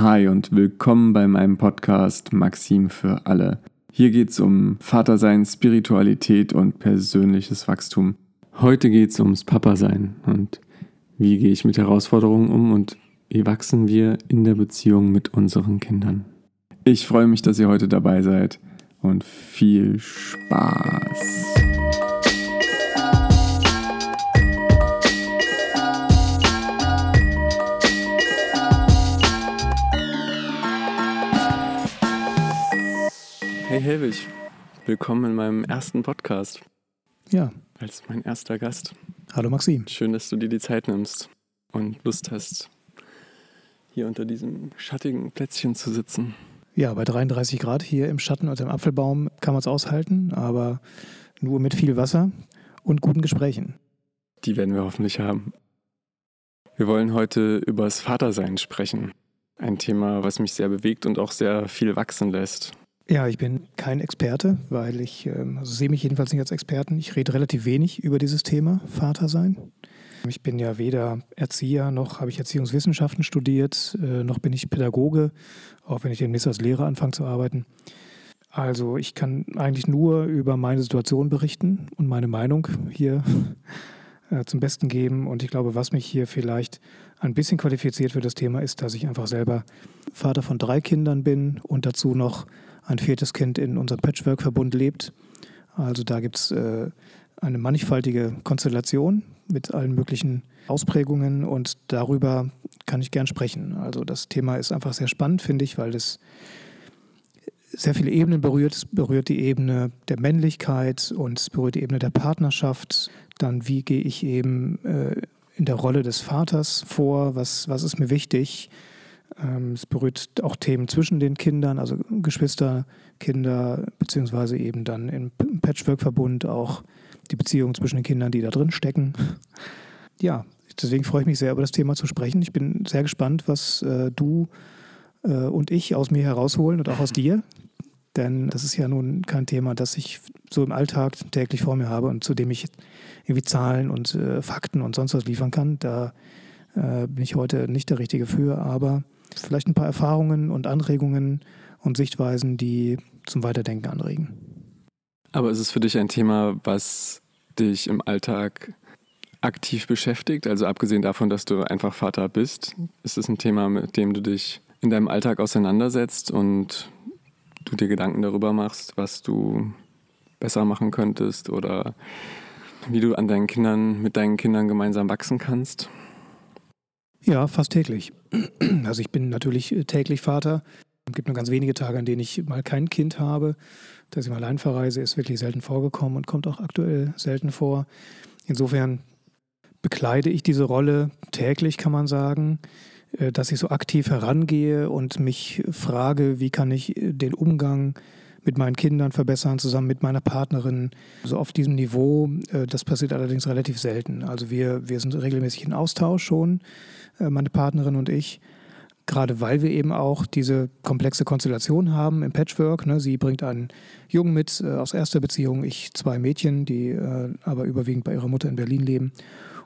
Hi und willkommen bei meinem Podcast Maxim für alle. Hier geht es um Vatersein, Spiritualität und persönliches Wachstum. Heute geht es ums Papasein und wie gehe ich mit Herausforderungen um und wie wachsen wir in der Beziehung mit unseren Kindern. Ich freue mich, dass ihr heute dabei seid und viel Spaß. Hey Helwig, willkommen in meinem ersten Podcast. Ja. Als mein erster Gast. Hallo Maxim. Schön, dass du dir die Zeit nimmst und Lust hast, hier unter diesem schattigen Plätzchen zu sitzen. Ja, bei 33 Grad hier im Schatten unter dem Apfelbaum kann man es aushalten, aber nur mit viel Wasser und guten Gesprächen. Die werden wir hoffentlich haben. Wir wollen heute über das Vatersein sprechen. Ein Thema, was mich sehr bewegt und auch sehr viel wachsen lässt. Ja, ich bin kein Experte, weil ich ähm, also sehe mich jedenfalls nicht als Experten. Ich rede relativ wenig über dieses Thema Vater sein. Ich bin ja weder Erzieher noch habe ich Erziehungswissenschaften studiert, äh, noch bin ich Pädagoge, auch wenn ich demnächst als Lehrer anfange zu arbeiten. Also ich kann eigentlich nur über meine Situation berichten und meine Meinung hier äh, zum Besten geben. Und ich glaube, was mich hier vielleicht ein bisschen qualifiziert für das Thema ist, dass ich einfach selber Vater von drei Kindern bin und dazu noch ein viertes Kind in unserem Patchwork-Verbund lebt. Also da gibt es äh, eine mannigfaltige Konstellation mit allen möglichen Ausprägungen und darüber kann ich gern sprechen. Also das Thema ist einfach sehr spannend, finde ich, weil es sehr viele Ebenen berührt. Es berührt die Ebene der Männlichkeit und es berührt die Ebene der Partnerschaft. Dann, wie gehe ich eben äh, in der Rolle des Vaters vor? Was, was ist mir wichtig? Ähm, es berührt auch Themen zwischen den Kindern, also Geschwister, Kinder, beziehungsweise eben dann im Patchwork-Verbund auch die Beziehungen zwischen den Kindern, die da drin stecken. Ja, deswegen freue ich mich sehr, über das Thema zu sprechen. Ich bin sehr gespannt, was äh, du äh, und ich aus mir herausholen und auch aus dir. Denn das ist ja nun kein Thema, das ich so im Alltag täglich vor mir habe und zu dem ich irgendwie Zahlen und äh, Fakten und sonst was liefern kann. Da äh, bin ich heute nicht der Richtige für, aber vielleicht ein paar Erfahrungen und Anregungen und Sichtweisen, die zum Weiterdenken anregen. Aber ist es für dich ein Thema, was dich im Alltag aktiv beschäftigt? Also abgesehen davon, dass du einfach Vater bist, ist es ein Thema, mit dem du dich in deinem Alltag auseinandersetzt und du dir Gedanken darüber machst, was du besser machen könntest oder wie du an deinen Kindern, mit deinen Kindern gemeinsam wachsen kannst? Ja, fast täglich. Also ich bin natürlich äh, täglich Vater. Es gibt nur ganz wenige Tage, an denen ich mal kein Kind habe. Dass ich mal allein verreise, ist wirklich selten vorgekommen und kommt auch aktuell selten vor. Insofern bekleide ich diese Rolle täglich, kann man sagen, äh, dass ich so aktiv herangehe und mich frage, wie kann ich äh, den Umgang mit meinen Kindern verbessern, zusammen mit meiner Partnerin. So auf diesem Niveau, das passiert allerdings relativ selten. Also wir, wir sind regelmäßig in Austausch schon meine Partnerin und ich. Gerade weil wir eben auch diese komplexe Konstellation haben im Patchwork. Ne? Sie bringt einen Jungen mit äh, aus erster Beziehung, ich zwei Mädchen, die äh, aber überwiegend bei ihrer Mutter in Berlin leben.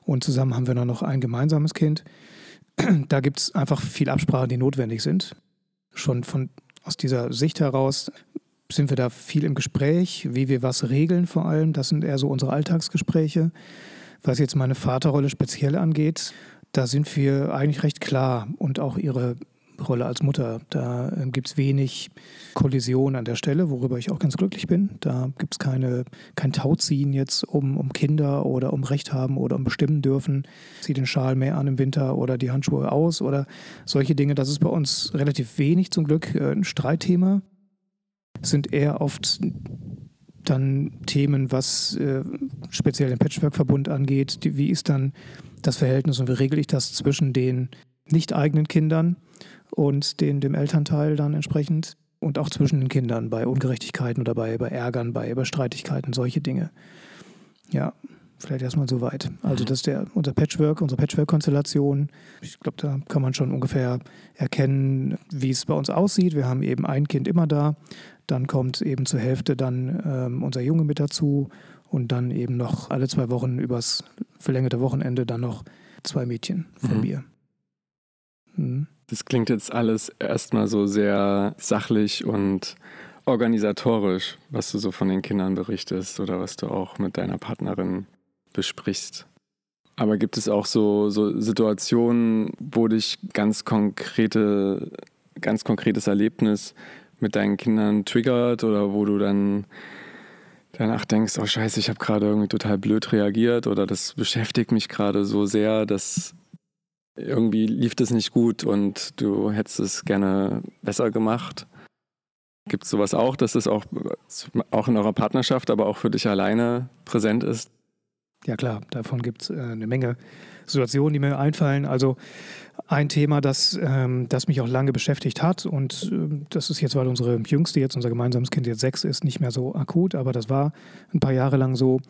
Und zusammen haben wir dann noch ein gemeinsames Kind. Da gibt es einfach viel Absprachen, die notwendig sind. Schon von, aus dieser Sicht heraus sind wir da viel im Gespräch, wie wir was regeln vor allem. Das sind eher so unsere Alltagsgespräche. Was jetzt meine Vaterrolle speziell angeht, da sind wir eigentlich recht klar und auch ihre Rolle als Mutter. Da äh, gibt es wenig Kollision an der Stelle, worüber ich auch ganz glücklich bin. Da gibt es kein Tauziehen jetzt um, um Kinder oder um Recht haben oder um bestimmen dürfen. Zieh den Schal mehr an im Winter oder die Handschuhe aus oder solche Dinge. Das ist bei uns relativ wenig zum Glück äh, ein Streitthema. Es sind eher oft dann Themen, was äh, speziell den Patchwork-Verbund angeht. Die, wie ist dann das Verhältnis und wie regle ich das zwischen den nicht eigenen Kindern und den, dem Elternteil dann entsprechend und auch zwischen den Kindern bei Ungerechtigkeiten oder bei, bei Ärgern, bei, bei Streitigkeiten, solche Dinge. Ja, vielleicht erstmal so weit. Also mhm. das ist der, unser Patchwork, unsere Patchwork-Konstellation. Ich glaube, da kann man schon ungefähr erkennen, wie es bei uns aussieht. Wir haben eben ein Kind immer da, dann kommt eben zur Hälfte dann ähm, unser Junge mit dazu und dann eben noch alle zwei Wochen übers verlängerte Wochenende dann noch zwei Mädchen von mhm. mir. Mhm. Das klingt jetzt alles erstmal so sehr sachlich und organisatorisch, was du so von den Kindern berichtest oder was du auch mit deiner Partnerin besprichst. Aber gibt es auch so, so Situationen, wo dich ganz konkrete, ganz konkretes Erlebnis mit deinen Kindern triggert oder wo du dann danach denkst, oh scheiße, ich habe gerade irgendwie total blöd reagiert oder das beschäftigt mich gerade so sehr, dass irgendwie lief das nicht gut und du hättest es gerne besser gemacht. Gibt es sowas auch, dass es auch, auch in eurer Partnerschaft, aber auch für dich alleine präsent ist? Ja klar, davon gibt es äh, eine Menge Situationen, die mir einfallen. Also ein Thema, das, ähm, das mich auch lange beschäftigt hat und äh, das ist jetzt, weil unsere Jüngste jetzt, unser gemeinsames Kind jetzt sechs ist, nicht mehr so akut, aber das war ein paar Jahre lang so.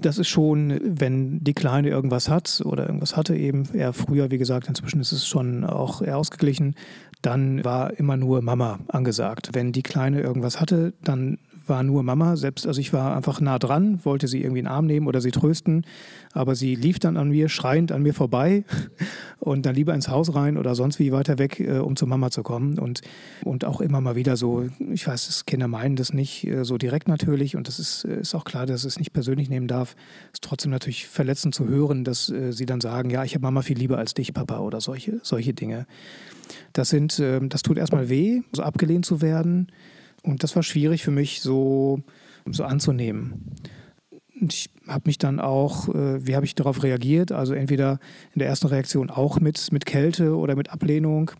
Das ist schon, wenn die Kleine irgendwas hat oder irgendwas hatte eben, eher früher, wie gesagt, inzwischen ist es schon auch eher ausgeglichen, dann war immer nur Mama angesagt. Wenn die Kleine irgendwas hatte, dann war nur Mama. Selbst, also ich war einfach nah dran, wollte sie irgendwie in den Arm nehmen oder sie trösten, aber sie lief dann an mir, schreiend an mir vorbei und dann lieber ins Haus rein oder sonst wie weiter weg, äh, um zur Mama zu kommen. Und, und auch immer mal wieder so, ich weiß, dass Kinder meinen das nicht äh, so direkt natürlich und das ist, äh, ist auch klar, dass es nicht persönlich nehmen darf. Es ist trotzdem natürlich verletzend zu hören, dass äh, sie dann sagen, ja, ich habe Mama viel lieber als dich, Papa oder solche, solche Dinge. Das sind, ähm, das tut erstmal weh, so abgelehnt zu werden. Und das war schwierig für mich so, so anzunehmen. Ich habe mich dann auch, äh, wie habe ich darauf reagiert? Also entweder in der ersten Reaktion auch mit, mit Kälte oder mit Ablehnung.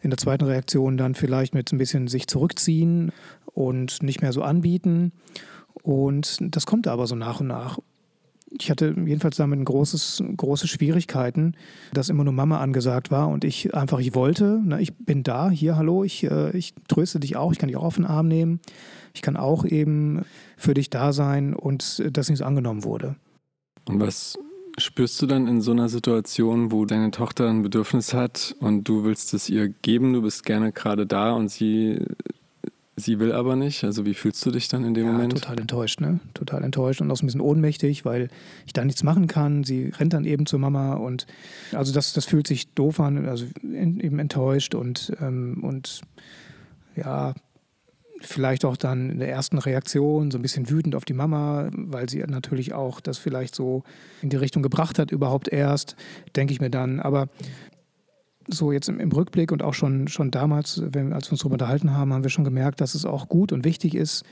In der zweiten Reaktion dann vielleicht mit ein bisschen sich zurückziehen und nicht mehr so anbieten. Und das kommt aber so nach und nach ich hatte jedenfalls damit großes, große Schwierigkeiten, dass immer nur Mama angesagt war und ich einfach, ich wollte, ne, ich bin da, hier, hallo, ich, äh, ich tröste dich auch, ich kann dich auch auf den Arm nehmen, ich kann auch eben für dich da sein und das nicht angenommen wurde. Und was spürst du dann in so einer Situation, wo deine Tochter ein Bedürfnis hat und du willst es ihr geben, du bist gerne gerade da und sie Sie will aber nicht. Also wie fühlst du dich dann in dem ja, Moment? Total enttäuscht, ne? Total enttäuscht und auch so ein bisschen ohnmächtig, weil ich da nichts machen kann. Sie rennt dann eben zur Mama und also das, das fühlt sich doof an, also eben enttäuscht und, ähm, und ja, vielleicht auch dann in der ersten Reaktion so ein bisschen wütend auf die Mama, weil sie natürlich auch das vielleicht so in die Richtung gebracht hat, überhaupt erst, denke ich mir dann. Aber so jetzt im, im, Rückblick und auch schon, schon damals, wenn, als wir uns darüber unterhalten haben, haben wir schon gemerkt, dass es auch gut und wichtig ist,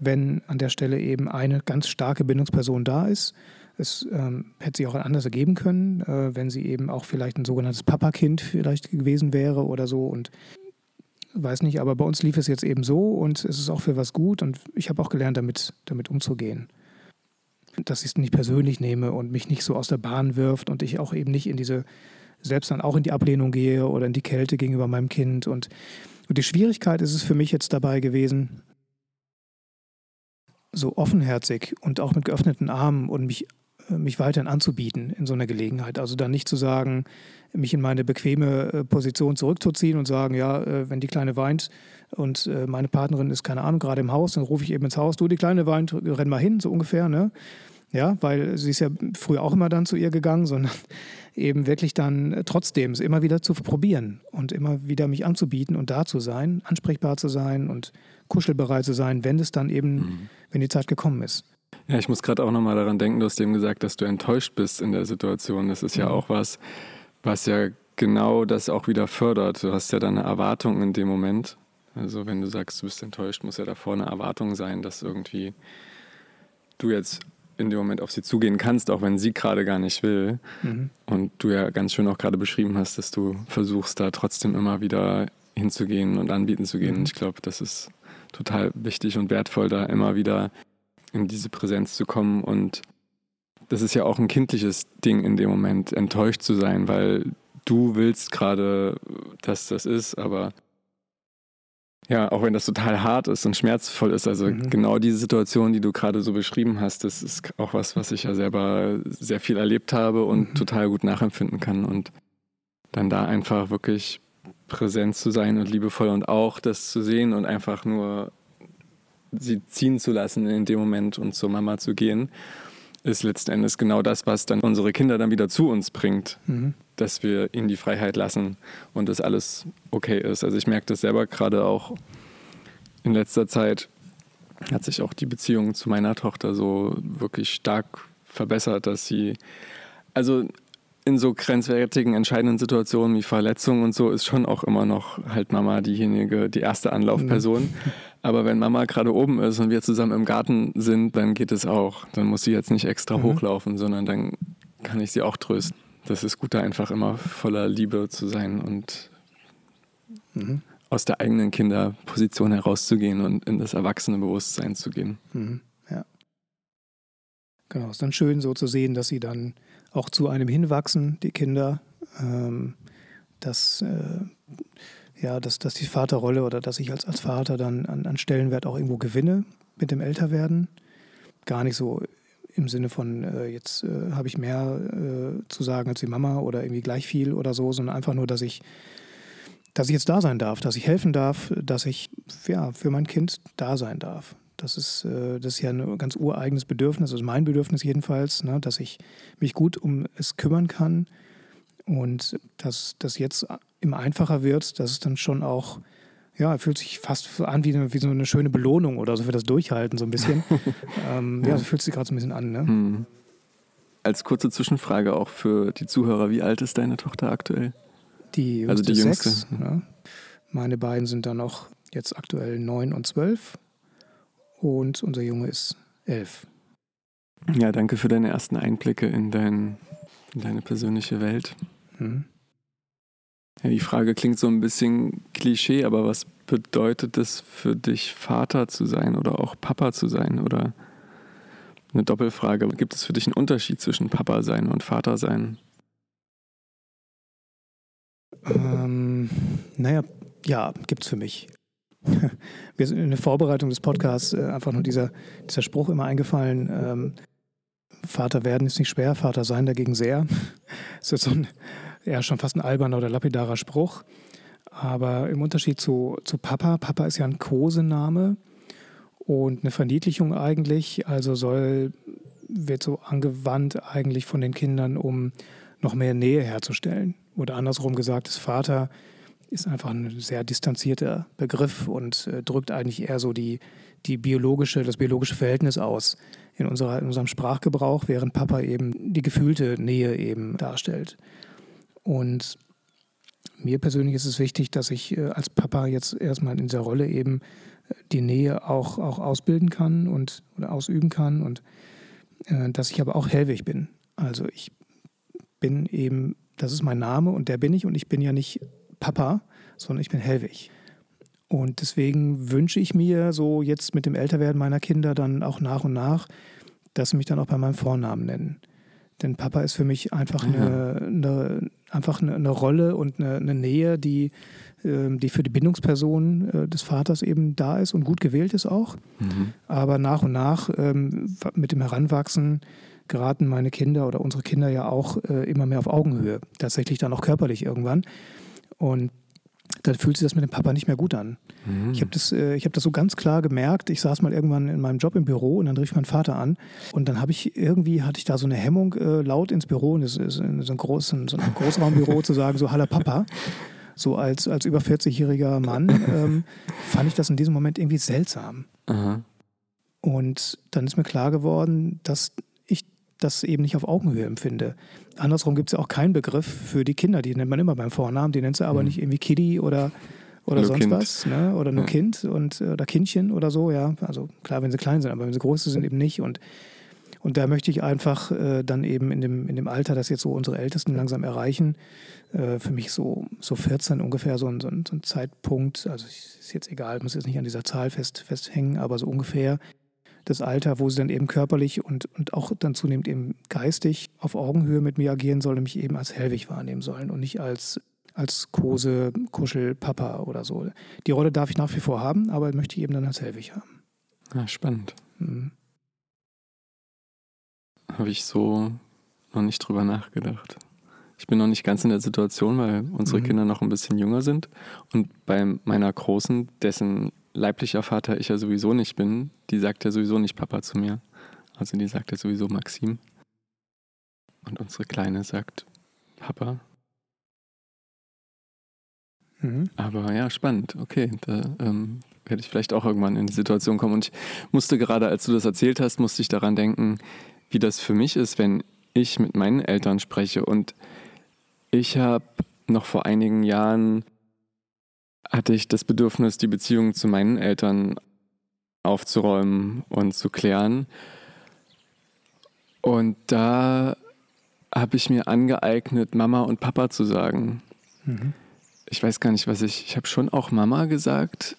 wenn an der Stelle eben eine ganz starke Bindungsperson da ist. Es ähm, hätte sich auch anders ergeben können, äh, wenn sie eben auch vielleicht ein sogenanntes Papakind vielleicht gewesen wäre oder so und weiß nicht, aber bei uns lief es jetzt eben so und es ist auch für was gut und ich habe auch gelernt, damit, damit umzugehen. Dass ich es nicht persönlich nehme und mich nicht so aus der Bahn wirft und ich auch eben nicht in diese selbst dann auch in die Ablehnung gehe oder in die Kälte gegenüber meinem Kind. Und, und die Schwierigkeit ist es für mich jetzt dabei gewesen, so offenherzig und auch mit geöffneten Armen und mich, äh, mich weiterhin anzubieten in so einer Gelegenheit. Also dann nicht zu sagen, mich in meine bequeme äh, Position zurückzuziehen und sagen, ja, äh, wenn die Kleine weint und meine Partnerin ist, keine Ahnung, gerade im Haus, dann rufe ich eben ins Haus, du, die Kleine weint, renn mal hin, so ungefähr, ne? Ja, weil sie ist ja früher auch immer dann zu ihr gegangen, sondern eben wirklich dann trotzdem es immer wieder zu probieren und immer wieder mich anzubieten und da zu sein, ansprechbar zu sein und kuschelbereit zu sein, wenn es dann eben, mhm. wenn die Zeit gekommen ist. Ja, ich muss gerade auch nochmal daran denken, du hast eben gesagt, dass du enttäuscht bist in der Situation. Das ist ja mhm. auch was, was ja genau das auch wieder fördert. Du hast ja dann eine Erwartung in dem Moment. Also wenn du sagst, du bist enttäuscht, muss ja davor eine Erwartung sein, dass irgendwie du jetzt in dem Moment auf sie zugehen kannst, auch wenn sie gerade gar nicht will. Mhm. Und du ja ganz schön auch gerade beschrieben hast, dass du versuchst, da trotzdem immer wieder hinzugehen und anbieten zu gehen. Mhm. Und ich glaube, das ist total wichtig und wertvoll, da immer wieder in diese Präsenz zu kommen. Und das ist ja auch ein kindliches Ding in dem Moment, enttäuscht zu sein, weil du willst gerade, dass das ist, aber ja, auch wenn das total hart ist und schmerzvoll ist. Also mhm. genau diese Situation, die du gerade so beschrieben hast, das ist auch was, was ich ja selber sehr viel erlebt habe und mhm. total gut nachempfinden kann. Und dann da einfach wirklich präsent zu sein und liebevoll und auch das zu sehen und einfach nur sie ziehen zu lassen in dem Moment und zur Mama zu gehen, ist letzten Endes genau das, was dann unsere Kinder dann wieder zu uns bringt, mhm. dass wir ihnen die Freiheit lassen und dass alles okay ist. Also ich merke das selber gerade auch in letzter Zeit hat sich auch die Beziehung zu meiner Tochter so wirklich stark verbessert, dass sie, also in so grenzwertigen, entscheidenden Situationen wie Verletzungen und so ist schon auch immer noch halt Mama diejenige, die erste Anlaufperson. Mhm. Aber wenn Mama gerade oben ist und wir zusammen im Garten sind, dann geht es auch. Dann muss sie jetzt nicht extra mhm. hochlaufen, sondern dann kann ich sie auch trösten. Das ist gut, da einfach immer voller Liebe zu sein und mhm. aus der eigenen Kinderposition herauszugehen und in das erwachsene Bewusstsein zu gehen. Mhm. Ja. Genau, ist dann schön so zu sehen, dass sie dann auch zu einem hinwachsen, die Kinder. Ähm, dass äh, ja, dass, dass die Vaterrolle oder dass ich als, als Vater dann an, an Stellenwert auch irgendwo gewinne mit dem Älterwerden. Gar nicht so im Sinne von, äh, jetzt äh, habe ich mehr äh, zu sagen als die Mama oder irgendwie gleich viel oder so, sondern einfach nur, dass ich, dass ich jetzt da sein darf, dass ich helfen darf, dass ich ja, für mein Kind da sein darf. Das ist, äh, das ist ja ein ganz ureigenes Bedürfnis, also mein Bedürfnis jedenfalls, ne, dass ich mich gut um es kümmern kann und dass das jetzt immer einfacher wird, dass es dann schon auch, ja, fühlt sich fast an wie, eine, wie so eine schöne Belohnung oder so für das Durchhalten, so ein bisschen. ähm, ja, so fühlt sich gerade so ein bisschen an. Ne? Mhm. Als kurze Zwischenfrage auch für die Zuhörer, wie alt ist deine Tochter aktuell? Die jüngste, also die jüngste. Sechs, ne? Meine beiden sind dann noch jetzt aktuell neun und zwölf und unser Junge ist elf. Ja, danke für deine ersten Einblicke in, dein, in deine persönliche Welt. Mhm. Ja, die Frage klingt so ein bisschen Klischee, aber was bedeutet es für dich, Vater zu sein oder auch Papa zu sein? Oder eine Doppelfrage, gibt es für dich einen Unterschied zwischen Papa sein und Vater sein? Ähm, naja, ja, gibt es für mich. Sind in der Vorbereitung des Podcasts äh, einfach nur dieser, dieser Spruch immer eingefallen. Ähm, Vater werden ist nicht schwer, Vater sein dagegen sehr. Das ist so ein ja schon fast ein alberner oder lapidarer Spruch. Aber im Unterschied zu, zu Papa, Papa ist ja ein Kosename und eine Verniedlichung eigentlich, also soll, wird so angewandt eigentlich von den Kindern, um noch mehr Nähe herzustellen. Oder andersrum gesagt, das Vater ist einfach ein sehr distanzierter Begriff und äh, drückt eigentlich eher so die, die biologische, das biologische Verhältnis aus in, unserer, in unserem Sprachgebrauch, während Papa eben die gefühlte Nähe eben darstellt. Und mir persönlich ist es wichtig, dass ich äh, als Papa jetzt erstmal in dieser Rolle eben äh, die Nähe auch, auch ausbilden kann und oder ausüben kann und äh, dass ich aber auch hellwig bin. Also ich bin eben, das ist mein Name und der bin ich und ich bin ja nicht Papa, sondern ich bin hellwig. Und deswegen wünsche ich mir so jetzt mit dem Älterwerden meiner Kinder dann auch nach und nach, dass sie mich dann auch bei meinem Vornamen nennen. Denn Papa ist für mich einfach eine, eine einfach eine, eine, Rolle und eine, eine Nähe, die, äh, die für die Bindungsperson äh, des Vaters eben da ist und gut gewählt ist auch. Mhm. Aber nach und nach ähm, mit dem Heranwachsen geraten meine Kinder oder unsere Kinder ja auch äh, immer mehr auf Augenhöhe. Tatsächlich dann auch körperlich irgendwann. Und dann fühlt sich das mit dem Papa nicht mehr gut an. Mhm. Ich habe das, äh, hab das so ganz klar gemerkt. Ich saß mal irgendwann in meinem Job im Büro und dann rief mein Vater an. Und dann habe ich irgendwie, hatte ich da so eine Hemmung, äh, laut ins Büro, und das ist so ein, großen, so ein Großraumbüro zu sagen, so Hallo Papa. So als, als über 40-jähriger Mann ähm, fand ich das in diesem Moment irgendwie seltsam. Aha. Und dann ist mir klar geworden, dass das eben nicht auf Augenhöhe empfinde. Andersrum gibt es ja auch keinen Begriff für die Kinder, die nennt man immer beim Vornamen, die nennt sie aber mhm. nicht irgendwie Kitty oder, oder sonst kind. was, ne? oder nur ja. Kind und, oder Kindchen oder so, ja. Also klar, wenn sie klein sind, aber wenn sie groß sind, eben nicht. Und, und da möchte ich einfach äh, dann eben in dem, in dem Alter, das jetzt so unsere Ältesten langsam erreichen, äh, für mich so, so 14 ungefähr so ein, so ein, so ein Zeitpunkt, also ist jetzt egal, muss jetzt nicht an dieser Zahl fest, festhängen, aber so ungefähr, das Alter, wo sie dann eben körperlich und, und auch dann zunehmend eben geistig auf Augenhöhe mit mir agieren soll und mich eben als Hellwig wahrnehmen sollen und nicht als, als Kose, Kuschel, Papa oder so. Die Rolle darf ich nach wie vor haben, aber möchte ich eben dann als Hellwig haben. Ja, spannend. Mhm. Habe ich so noch nicht drüber nachgedacht. Ich bin noch nicht ganz in der Situation, weil unsere mhm. Kinder noch ein bisschen jünger sind. Und bei meiner Großen, dessen leiblicher Vater ich ja sowieso nicht bin, die sagt ja sowieso nicht Papa zu mir. Also die sagt ja sowieso Maxim. Und unsere Kleine sagt Papa. Mhm. Aber ja, spannend. Okay, da ähm, werde ich vielleicht auch irgendwann in die Situation kommen. Und ich musste gerade, als du das erzählt hast, musste ich daran denken, wie das für mich ist, wenn ich mit meinen Eltern spreche. Und ich habe noch vor einigen Jahren hatte ich das Bedürfnis, die Beziehung zu meinen Eltern aufzuräumen und zu klären. Und da habe ich mir angeeignet, Mama und Papa zu sagen. Mhm. Ich weiß gar nicht, was ich. Ich habe schon auch Mama gesagt,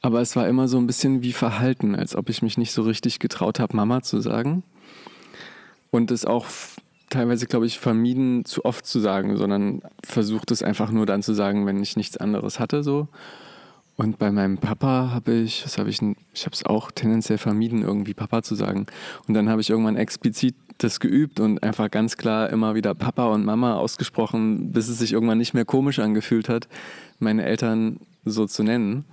aber es war immer so ein bisschen wie Verhalten, als ob ich mich nicht so richtig getraut habe, Mama zu sagen. Und es auch teilweise, glaube ich, vermieden, zu oft zu sagen, sondern versucht es einfach nur dann zu sagen, wenn ich nichts anderes hatte. So. Und bei meinem Papa habe ich, das habe ich, ich habe es auch tendenziell vermieden, irgendwie Papa zu sagen. Und dann habe ich irgendwann explizit das geübt und einfach ganz klar immer wieder Papa und Mama ausgesprochen, bis es sich irgendwann nicht mehr komisch angefühlt hat, meine Eltern so zu nennen.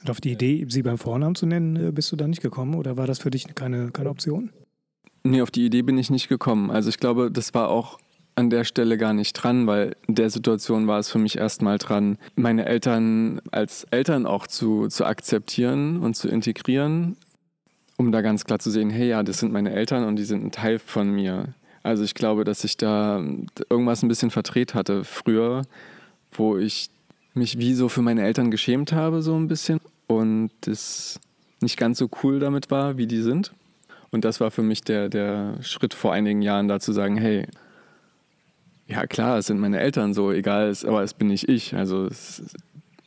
Und auf die Idee, sie beim Vornamen zu nennen, äh, bist du da nicht gekommen oder war das für dich keine, keine Option? Nee, auf die Idee bin ich nicht gekommen. Also ich glaube, das war auch an der Stelle gar nicht dran, weil in der Situation war es für mich erstmal dran, meine Eltern als Eltern auch zu, zu akzeptieren und zu integrieren, um da ganz klar zu sehen, hey ja, das sind meine Eltern und die sind ein Teil von mir. Also ich glaube, dass ich da irgendwas ein bisschen verdreht hatte früher, wo ich mich wie so für meine Eltern geschämt habe, so ein bisschen. Und es nicht ganz so cool damit war, wie die sind. Und das war für mich der, der Schritt vor einigen Jahren, da zu sagen, hey, ja klar, es sind meine Eltern so, egal, es, aber es bin nicht ich. Also es,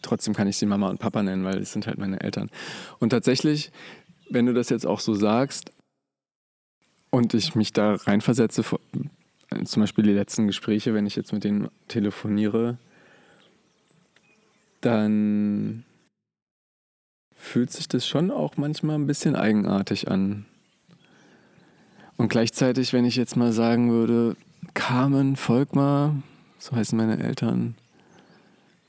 trotzdem kann ich sie Mama und Papa nennen, weil es sind halt meine Eltern. Und tatsächlich, wenn du das jetzt auch so sagst und ich mich da reinversetze, zum Beispiel die letzten Gespräche, wenn ich jetzt mit denen telefoniere, dann fühlt sich das schon auch manchmal ein bisschen eigenartig an. Und gleichzeitig, wenn ich jetzt mal sagen würde, Carmen Volkmar, so heißen meine Eltern.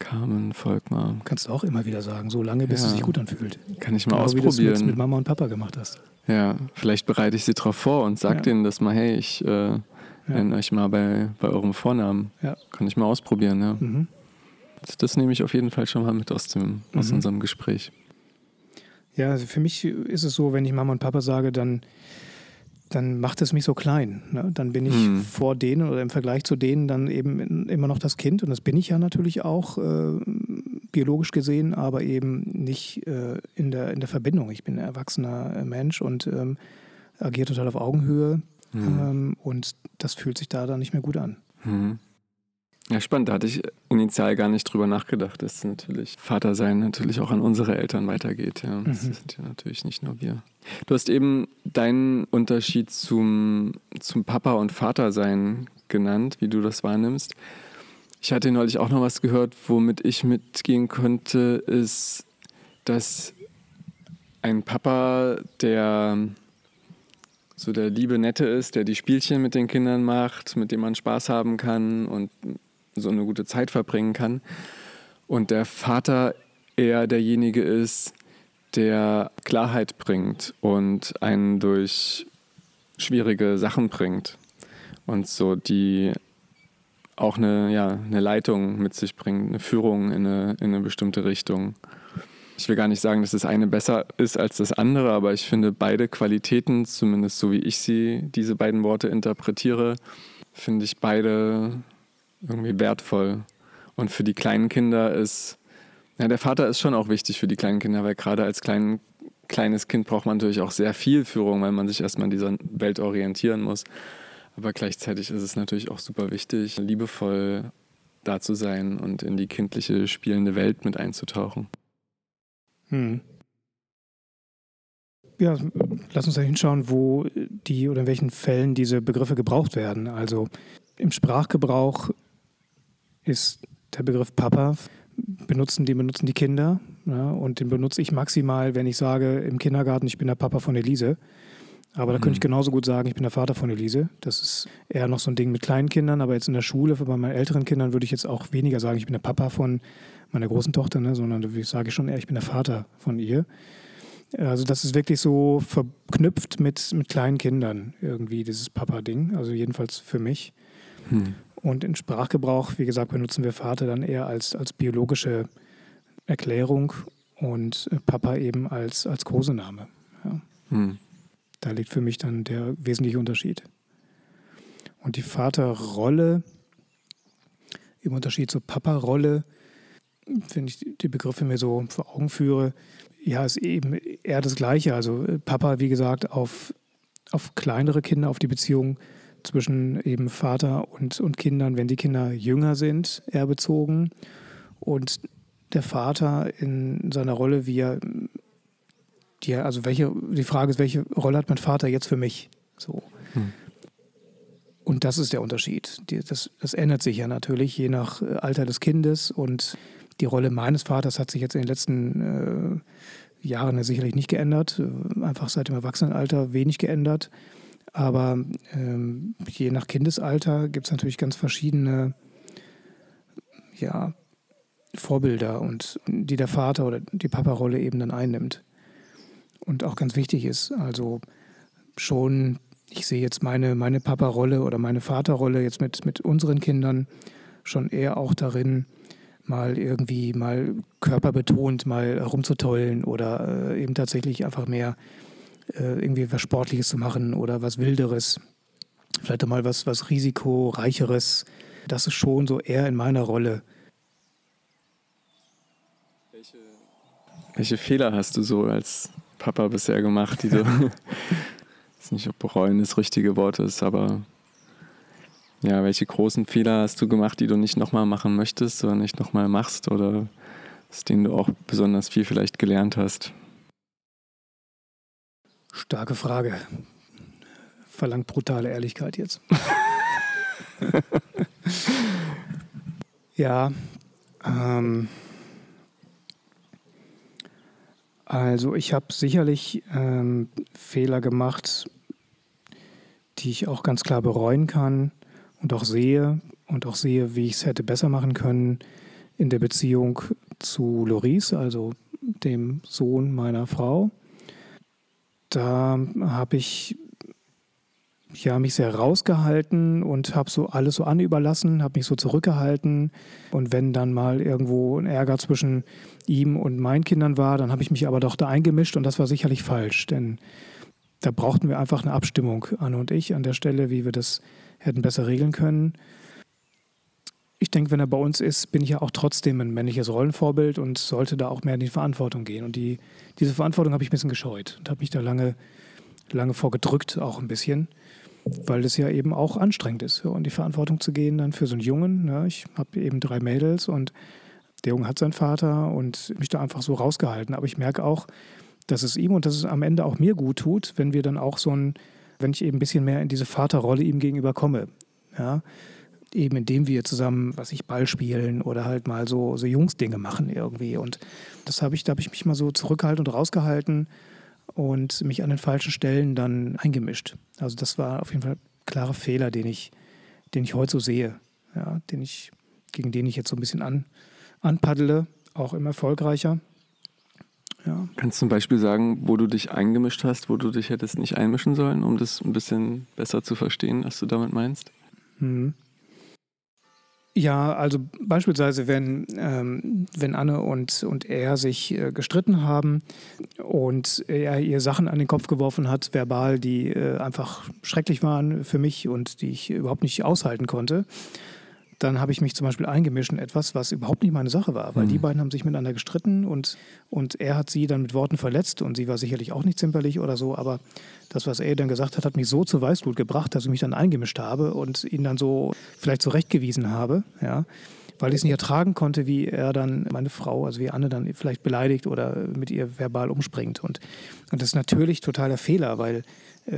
Carmen Volkmar. Kannst du auch immer wieder sagen, so lange, bis ja. es sich gut anfühlt. Kann ich mal genau, ausprobieren. Wie du es mit Mama und Papa gemacht hast. Ja, vielleicht bereite ich sie darauf vor und sage ja. denen das mal, hey, ich äh, nenne euch mal bei, bei eurem Vornamen. Ja. Kann ich mal ausprobieren, ja. Mhm. Das, das, nehme ich auf jeden Fall schon mal mit aus, dem, aus mhm. unserem Gespräch. Ja, also für mich ist es so, wenn ich Mama und Papa sage, dann dann macht es mich so klein. Ne? Dann bin ich hm. vor denen oder im Vergleich zu denen dann eben immer noch das Kind. Und das bin ich ja natürlich auch äh, biologisch gesehen, aber eben nicht äh, in, der, in der Verbindung. Ich bin ein erwachsener äh, Mensch und ähm, agiere total auf Augenhöhe. Hm. Ähm, und das fühlt sich da dann nicht mehr gut an. Hm. Ja, spannend. Da hatte ich initial gar nicht drüber nachgedacht, dass natürlich Vatersein natürlich auch an unsere Eltern weitergeht. Ja. Das mhm. sind ja natürlich nicht nur wir. Du hast eben deinen Unterschied zum, zum Papa- und Vatersein genannt, wie du das wahrnimmst. Ich hatte neulich auch noch was gehört, womit ich mitgehen könnte, ist, dass ein Papa, der so der liebe Nette ist, der die Spielchen mit den Kindern macht, mit dem man Spaß haben kann und so eine gute Zeit verbringen kann. Und der Vater eher derjenige ist, der Klarheit bringt und einen durch schwierige Sachen bringt. Und so die auch eine, ja, eine Leitung mit sich bringt, eine Führung in eine, in eine bestimmte Richtung. Ich will gar nicht sagen, dass das eine besser ist als das andere, aber ich finde beide Qualitäten, zumindest so wie ich sie, diese beiden Worte interpretiere, finde ich beide irgendwie wertvoll. Und für die kleinen Kinder ist, ja, der Vater ist schon auch wichtig für die kleinen Kinder, weil gerade als klein, kleines Kind braucht man natürlich auch sehr viel Führung, weil man sich erstmal in dieser Welt orientieren muss. Aber gleichzeitig ist es natürlich auch super wichtig, liebevoll da zu sein und in die kindliche, spielende Welt mit einzutauchen. Hm. Ja, lass uns da hinschauen, wo die oder in welchen Fällen diese Begriffe gebraucht werden. Also im Sprachgebrauch ist der Begriff Papa, benutzen die benutzen die Kinder. Ja, und den benutze ich maximal, wenn ich sage im Kindergarten, ich bin der Papa von Elise. Aber da könnte ich mhm. genauso gut sagen, ich bin der Vater von Elise. Das ist eher noch so ein Ding mit kleinen Kindern, aber jetzt in der Schule, bei meinen älteren Kindern würde ich jetzt auch weniger sagen, ich bin der Papa von meiner großen Tochter, ne, sondern ich sage schon eher, ich bin der Vater von ihr. Also das ist wirklich so verknüpft mit, mit kleinen Kindern irgendwie, dieses Papa-Ding. Also jedenfalls für mich. Hm. Und in Sprachgebrauch, wie gesagt, benutzen wir Vater dann eher als, als biologische Erklärung und Papa eben als, als Kosename. Ja. Hm. Da liegt für mich dann der wesentliche Unterschied. Und die Vaterrolle, im Unterschied zur Papa-Rolle, wenn ich die Begriffe mir so vor Augen führe, ja, ist eben eher das Gleiche. Also Papa, wie gesagt, auf, auf kleinere Kinder, auf die Beziehung zwischen eben Vater und, und Kindern, wenn die Kinder jünger sind, eher bezogen. Und der Vater in seiner Rolle, wie er, die, also welche, die Frage ist, welche Rolle hat mein Vater jetzt für mich? So. Hm. Und das ist der Unterschied. Das, das ändert sich ja natürlich je nach äh, Alter des Kindes und die Rolle meines Vaters hat sich jetzt in den letzten äh, Jahren sicherlich nicht geändert, äh, einfach seit dem Erwachsenenalter wenig geändert. Aber ähm, je nach Kindesalter gibt es natürlich ganz verschiedene ja, Vorbilder und die der Vater oder die Papa-Rolle eben dann einnimmt. Und auch ganz wichtig ist, also schon, ich sehe jetzt meine, meine Papa-Rolle oder meine Vaterrolle jetzt mit, mit unseren Kindern schon eher auch darin, mal irgendwie mal körperbetont mal rumzutollen oder äh, eben tatsächlich einfach mehr irgendwie was Sportliches zu machen oder was Wilderes. Vielleicht auch mal was, was Risikoreicheres. Das ist schon so eher in meiner Rolle. Welche, welche Fehler hast du so als Papa bisher gemacht, die du. ich weiß nicht, ob bereuen das richtige Wort ist, aber ja, welche großen Fehler hast du gemacht, die du nicht nochmal machen möchtest oder nicht nochmal machst oder aus denen du auch besonders viel vielleicht gelernt hast? Starke Frage. Verlangt brutale Ehrlichkeit jetzt. ja, ähm, also ich habe sicherlich ähm, Fehler gemacht, die ich auch ganz klar bereuen kann und auch sehe und auch sehe, wie ich es hätte besser machen können in der Beziehung zu Loris, also dem Sohn meiner Frau. Da habe ich ja, mich sehr rausgehalten und habe so alles so anüberlassen, habe mich so zurückgehalten. Und wenn dann mal irgendwo ein Ärger zwischen ihm und meinen Kindern war, dann habe ich mich aber doch da eingemischt und das war sicherlich falsch, denn da brauchten wir einfach eine Abstimmung, Anne und ich, an der Stelle, wie wir das hätten besser regeln können. Ich denke, wenn er bei uns ist, bin ich ja auch trotzdem ein männliches Rollenvorbild und sollte da auch mehr in die Verantwortung gehen. Und die, diese Verantwortung habe ich ein bisschen gescheut und habe mich da lange, lange vorgedrückt, auch ein bisschen, weil es ja eben auch anstrengend ist, in die Verantwortung zu gehen, dann für so einen Jungen. Ja, ich habe eben drei Mädels und der Junge hat seinen Vater und mich da einfach so rausgehalten. Aber ich merke auch, dass es ihm und dass es am Ende auch mir gut tut, wenn wir dann auch so ein wenn ich eben ein bisschen mehr in diese Vaterrolle ihm gegenüber komme. Ja? Eben indem wir zusammen, was ich, Ball spielen oder halt mal so, so Jungsdinge machen irgendwie. Und das habe ich, da habe ich mich mal so zurückgehalten und rausgehalten und mich an den falschen Stellen dann eingemischt. Also das war auf jeden Fall ein klarer Fehler, den ich, den ich heute so sehe, ja, den ich, gegen den ich jetzt so ein bisschen an, anpaddle, auch immer erfolgreicher. Ja. Kannst du zum Beispiel sagen, wo du dich eingemischt hast, wo du dich hättest nicht einmischen sollen, um das ein bisschen besser zu verstehen, was du damit meinst? Mhm. Ja, also beispielsweise, wenn, ähm, wenn Anne und, und er sich äh, gestritten haben und er ihr Sachen an den Kopf geworfen hat, verbal, die äh, einfach schrecklich waren für mich und die ich überhaupt nicht aushalten konnte, dann habe ich mich zum Beispiel eingemischt in etwas, was überhaupt nicht meine Sache war, weil mhm. die beiden haben sich miteinander gestritten und, und er hat sie dann mit Worten verletzt und sie war sicherlich auch nicht zimperlich oder so, aber das, was er dann gesagt hat, hat mich so zu Weißblut gebracht, dass ich mich dann eingemischt habe und ihn dann so vielleicht zurechtgewiesen habe, ja, weil ich es nicht ertragen konnte, wie er dann meine Frau, also wie Anne dann vielleicht beleidigt oder mit ihr verbal umspringt und, und das ist natürlich totaler Fehler, weil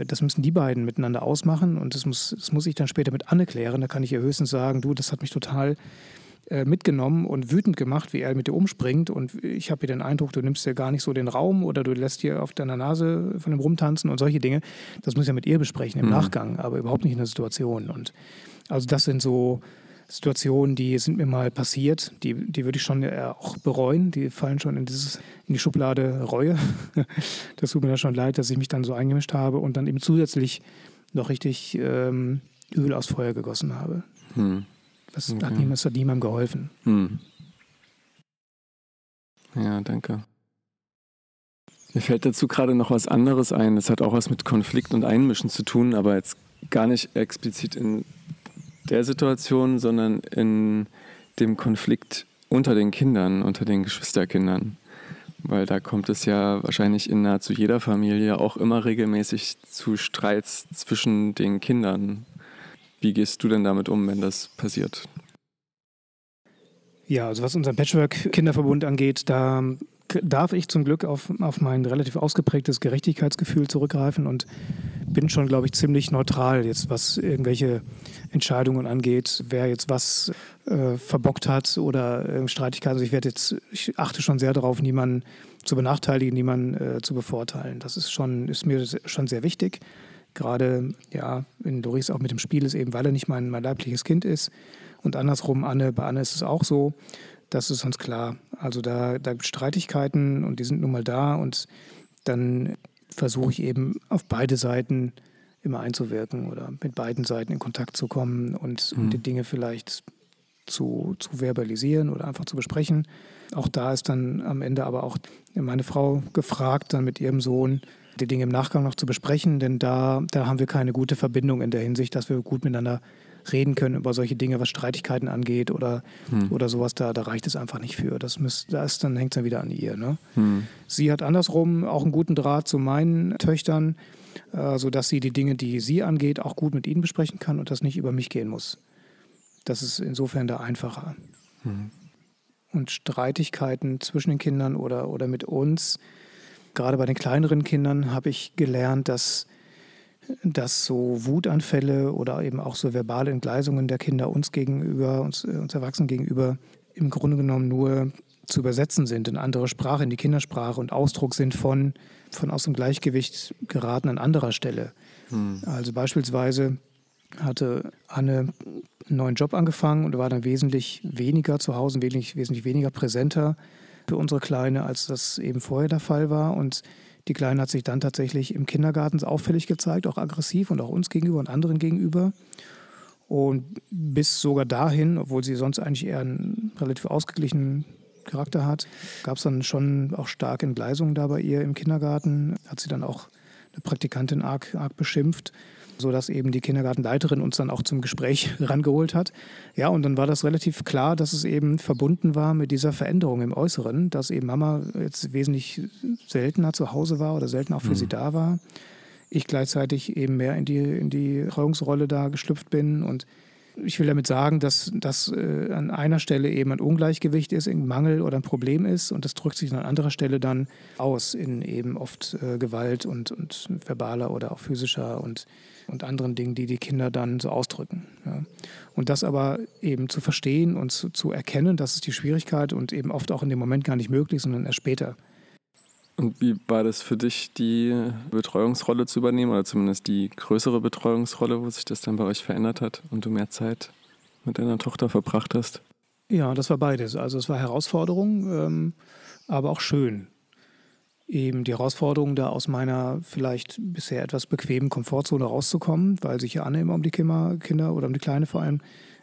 das müssen die beiden miteinander ausmachen und das muss, das muss ich dann später mit Anne klären. Da kann ich ihr höchstens sagen, du, das hat mich total äh, mitgenommen und wütend gemacht, wie er mit dir umspringt. Und ich habe hier den Eindruck, du nimmst dir gar nicht so den Raum oder du lässt dir auf deiner Nase von dem rumtanzen und solche Dinge. Das muss ich ja mit ihr besprechen im mhm. Nachgang, aber überhaupt nicht in der Situation. Und also das sind so Situationen, die sind mir mal passiert, die, die würde ich schon auch bereuen. Die fallen schon in, dieses, in die Schublade Reue. Das tut mir da schon leid, dass ich mich dann so eingemischt habe und dann eben zusätzlich noch richtig ähm, Öl aus Feuer gegossen habe. Hm. Das, okay. hat, das hat niemandem geholfen. Hm. Ja, danke. Mir fällt dazu gerade noch was anderes ein. Das hat auch was mit Konflikt und Einmischen zu tun, aber jetzt gar nicht explizit in der Situation, sondern in dem Konflikt unter den Kindern, unter den Geschwisterkindern. Weil da kommt es ja wahrscheinlich in nahezu jeder Familie auch immer regelmäßig zu Streits zwischen den Kindern. Wie gehst du denn damit um, wenn das passiert? Ja, also was unseren Patchwork-Kinderverbund angeht, da darf ich zum Glück auf, auf mein relativ ausgeprägtes Gerechtigkeitsgefühl zurückgreifen und bin schon, glaube ich, ziemlich neutral jetzt, was irgendwelche Entscheidungen angeht, wer jetzt was äh, verbockt hat oder äh, Streitigkeiten. Also ich werde jetzt, ich achte schon sehr darauf, niemanden zu benachteiligen, niemanden äh, zu bevorteilen. Das ist schon, ist mir schon sehr wichtig. Gerade ja, in Doris auch mit dem Spiel ist eben, weil er nicht mein, mein leibliches Kind ist. Und andersrum, Anne, bei Anne ist es auch so. Das ist uns klar. Also da, da gibt es Streitigkeiten und die sind nun mal da und dann versuche ich eben auf beide Seiten immer einzuwirken oder mit beiden Seiten in Kontakt zu kommen und mhm. die Dinge vielleicht zu, zu verbalisieren oder einfach zu besprechen. Auch da ist dann am Ende aber auch meine Frau gefragt, dann mit ihrem Sohn die Dinge im Nachgang noch zu besprechen, denn da, da haben wir keine gute Verbindung in der Hinsicht, dass wir gut miteinander reden können über solche Dinge, was Streitigkeiten angeht oder, hm. oder sowas, da, da reicht es einfach nicht für. Das, müsst, das dann hängt es dann wieder an ihr. Ne? Hm. Sie hat andersrum auch einen guten Draht zu meinen Töchtern, äh, sodass sie die Dinge, die sie angeht, auch gut mit ihnen besprechen kann und das nicht über mich gehen muss. Das ist insofern da einfacher. Hm. Und Streitigkeiten zwischen den Kindern oder, oder mit uns, gerade bei den kleineren Kindern, habe ich gelernt, dass dass so Wutanfälle oder eben auch so verbale Entgleisungen der Kinder uns gegenüber, uns, äh, uns Erwachsenen gegenüber, im Grunde genommen nur zu übersetzen sind in andere Sprache, in die Kindersprache und Ausdruck sind von, von aus dem Gleichgewicht geraten an anderer Stelle. Hm. Also beispielsweise hatte Anne einen neuen Job angefangen und war dann wesentlich weniger zu Hause, wesentlich, wesentlich weniger präsenter für unsere Kleine, als das eben vorher der Fall war. Und die Kleine hat sich dann tatsächlich im Kindergarten auffällig gezeigt, auch aggressiv und auch uns gegenüber und anderen gegenüber. Und bis sogar dahin, obwohl sie sonst eigentlich eher einen relativ ausgeglichenen Charakter hat, gab es dann schon auch starke Entgleisungen da bei ihr im Kindergarten. Hat sie dann auch eine Praktikantin arg, arg beschimpft sodass eben die Kindergartenleiterin uns dann auch zum Gespräch rangeholt hat. Ja, und dann war das relativ klar, dass es eben verbunden war mit dieser Veränderung im Äußeren, dass eben Mama jetzt wesentlich seltener zu Hause war oder seltener auch für mhm. sie da war. Ich gleichzeitig eben mehr in die, in die Treuungsrolle da geschlüpft bin und ich will damit sagen, dass das äh, an einer Stelle eben ein Ungleichgewicht ist, ein Mangel oder ein Problem ist und das drückt sich an anderer Stelle dann aus in eben oft äh, Gewalt und, und verbaler oder auch physischer und und anderen Dingen, die die Kinder dann so ausdrücken. Ja. Und das aber eben zu verstehen und zu, zu, erkennen, das ist die Schwierigkeit und eben oft auch in dem Moment gar nicht möglich, sondern erst später. Und wie war das für dich, die Betreuungsrolle zu übernehmen oder zumindest die größere Betreuungsrolle, wo sich das dann bei euch verändert hat und du mehr Zeit mit deiner Tochter verbracht hast? Ja, das war beides. Also es war Herausforderung, ähm, aber auch schön eben die Herausforderung, da aus meiner vielleicht bisher etwas bequemen Komfortzone rauszukommen, weil sich ja Anne immer um die Kinder oder um die Kleine vor allem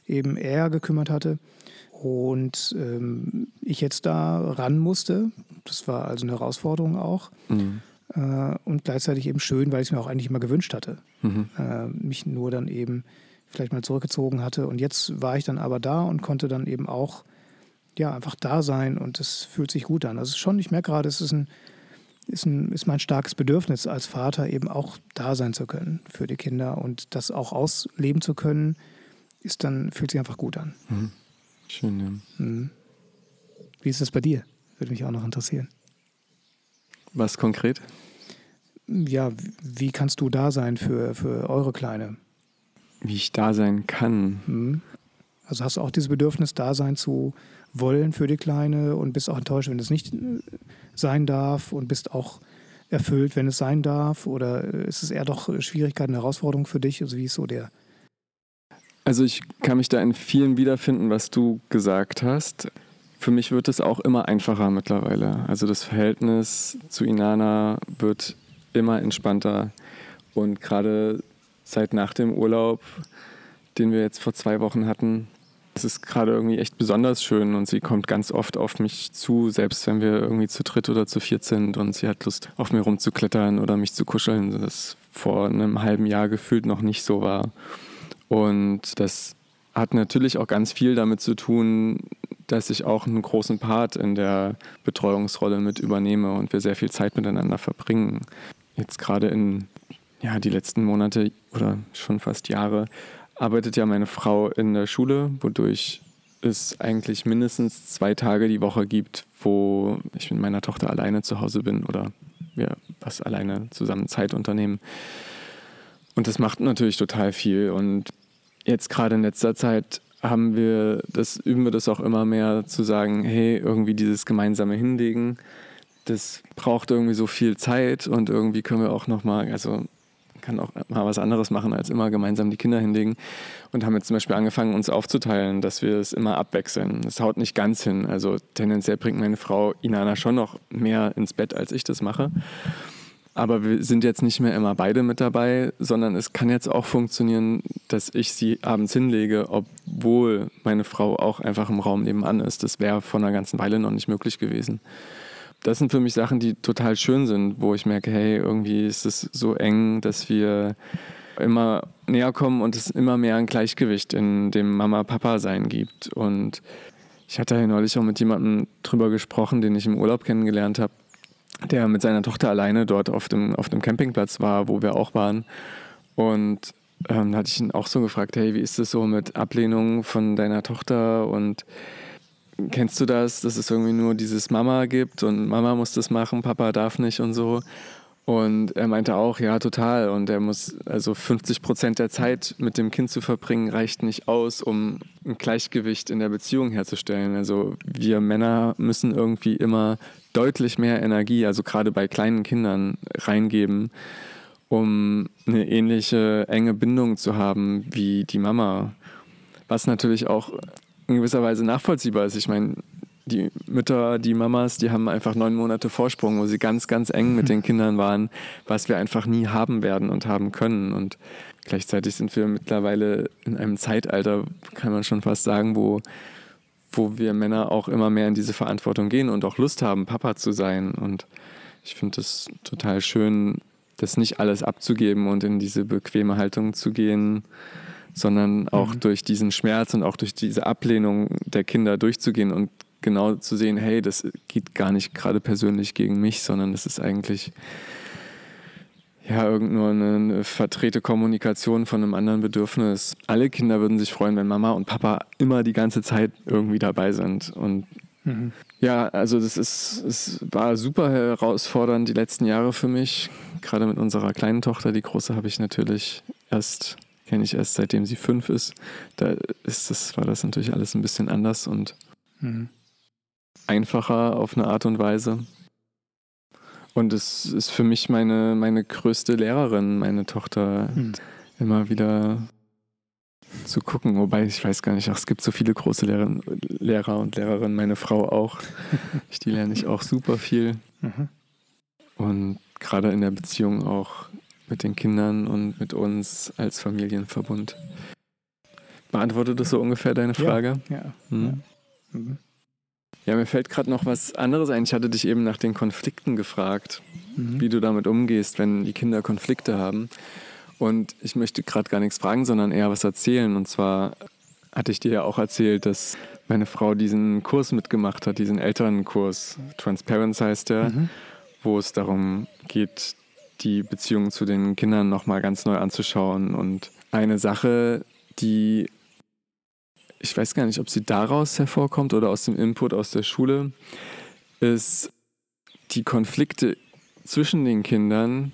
eben eher gekümmert hatte. Und ähm, ich jetzt da ran musste. Das war also eine Herausforderung auch. Mhm. Äh, und gleichzeitig eben schön, weil ich es mir auch eigentlich immer gewünscht hatte. Mhm. Äh, mich nur dann eben vielleicht mal zurückgezogen hatte. Und jetzt war ich dann aber da und konnte dann eben auch ja, einfach da sein und es fühlt sich gut an. Also schon, ich merke gerade, es ist ein ist, ein, ist mein starkes Bedürfnis als Vater eben auch da sein zu können für die Kinder und das auch ausleben zu können, ist dann, fühlt sich einfach gut an. Mhm. Schön, ja. Mhm. Wie ist das bei dir? Würde mich auch noch interessieren. Was konkret? Ja, wie kannst du da sein für, für eure Kleine? Wie ich da sein kann. Mhm. Also hast du auch dieses Bedürfnis, da sein zu wollen für die Kleine und bist auch enttäuscht, wenn es nicht äh, sein darf und bist auch erfüllt, wenn es sein darf? Oder ist es eher doch Schwierigkeiten, Herausforderungen für dich? Also wie ist so der? Also ich kann mich da in vielen wiederfinden, was du gesagt hast. Für mich wird es auch immer einfacher mittlerweile. Also das Verhältnis zu Inana wird immer entspannter. Und gerade seit nach dem Urlaub, den wir jetzt vor zwei Wochen hatten, es ist gerade irgendwie echt besonders schön und sie kommt ganz oft auf mich zu, selbst wenn wir irgendwie zu dritt oder zu viert sind und sie hat Lust, auf mir rumzuklettern oder mich zu kuscheln, das vor einem halben Jahr gefühlt noch nicht so war. Und das hat natürlich auch ganz viel damit zu tun, dass ich auch einen großen Part in der Betreuungsrolle mit übernehme und wir sehr viel Zeit miteinander verbringen. Jetzt gerade in ja, die letzten Monate oder schon fast Jahre arbeitet ja meine Frau in der Schule, wodurch es eigentlich mindestens zwei Tage die Woche gibt, wo ich mit meiner Tochter alleine zu Hause bin oder wir was alleine zusammen Zeit unternehmen. Und das macht natürlich total viel. Und jetzt gerade in letzter Zeit haben wir das, üben wir das auch immer mehr zu sagen, hey, irgendwie dieses gemeinsame Hinlegen, das braucht irgendwie so viel Zeit und irgendwie können wir auch nochmal, also kann auch mal was anderes machen, als immer gemeinsam die Kinder hinlegen. Und haben jetzt zum Beispiel angefangen, uns aufzuteilen, dass wir es immer abwechseln. Das haut nicht ganz hin. Also tendenziell bringt meine Frau Inana schon noch mehr ins Bett, als ich das mache. Aber wir sind jetzt nicht mehr immer beide mit dabei, sondern es kann jetzt auch funktionieren, dass ich sie abends hinlege, obwohl meine Frau auch einfach im Raum nebenan ist. Das wäre vor einer ganzen Weile noch nicht möglich gewesen das sind für mich Sachen, die total schön sind, wo ich merke, hey, irgendwie ist es so eng, dass wir immer näher kommen und es immer mehr ein Gleichgewicht in dem Mama-Papa-Sein gibt. Und ich hatte ja neulich auch mit jemandem drüber gesprochen, den ich im Urlaub kennengelernt habe, der mit seiner Tochter alleine dort auf dem, auf dem Campingplatz war, wo wir auch waren. Und ähm, da hatte ich ihn auch so gefragt, hey, wie ist es so mit Ablehnung von deiner Tochter und kennst du das, dass es irgendwie nur dieses Mama gibt und Mama muss das machen, Papa darf nicht und so. Und er meinte auch, ja, total. Und er muss, also 50 Prozent der Zeit mit dem Kind zu verbringen, reicht nicht aus, um ein Gleichgewicht in der Beziehung herzustellen. Also wir Männer müssen irgendwie immer deutlich mehr Energie, also gerade bei kleinen Kindern, reingeben, um eine ähnliche enge Bindung zu haben wie die Mama. Was natürlich auch in gewisser Weise nachvollziehbar ist. Ich meine, die Mütter, die Mamas, die haben einfach neun Monate Vorsprung, wo sie ganz, ganz eng mit den Kindern waren, was wir einfach nie haben werden und haben können. Und gleichzeitig sind wir mittlerweile in einem Zeitalter, kann man schon fast sagen, wo, wo wir Männer auch immer mehr in diese Verantwortung gehen und auch Lust haben, Papa zu sein. Und ich finde es total schön, das nicht alles abzugeben und in diese bequeme Haltung zu gehen sondern auch mhm. durch diesen Schmerz und auch durch diese Ablehnung der Kinder durchzugehen und genau zu sehen, hey, das geht gar nicht gerade persönlich gegen mich, sondern das ist eigentlich ja irgend nur eine verdrehte Kommunikation von einem anderen Bedürfnis. Alle Kinder würden sich freuen, wenn Mama und Papa immer die ganze Zeit irgendwie dabei sind und mhm. Ja, also das ist, es war super herausfordernd die letzten Jahre für mich, gerade mit unserer kleinen Tochter. Die große habe ich natürlich erst kenne ich erst seitdem sie fünf ist. Da ist das, war das natürlich alles ein bisschen anders und mhm. einfacher auf eine Art und Weise. Und es ist für mich meine, meine größte Lehrerin, meine Tochter, mhm. immer wieder zu gucken. Wobei ich weiß gar nicht, ach, es gibt so viele große Lehrer, Lehrer und Lehrerinnen, meine Frau auch. ich die lerne ich auch super viel. Mhm. Und gerade in der Beziehung auch mit den Kindern und mit uns als Familienverbund. Beantwortet das so ungefähr deine Frage? Ja. Ja, hm? ja. Mhm. Ja mir fällt gerade noch was anderes ein. Ich hatte dich eben nach den Konflikten gefragt, mhm. wie du damit umgehst, wenn die Kinder Konflikte haben. Und ich möchte gerade gar nichts fragen, sondern eher was erzählen. Und zwar hatte ich dir ja auch erzählt, dass meine Frau diesen Kurs mitgemacht hat, diesen Elternkurs. Transparency heißt der, mhm. wo es darum geht, die Beziehung zu den Kindern nochmal ganz neu anzuschauen. Und eine Sache, die ich weiß gar nicht, ob sie daraus hervorkommt oder aus dem Input aus der Schule, ist die Konflikte zwischen den Kindern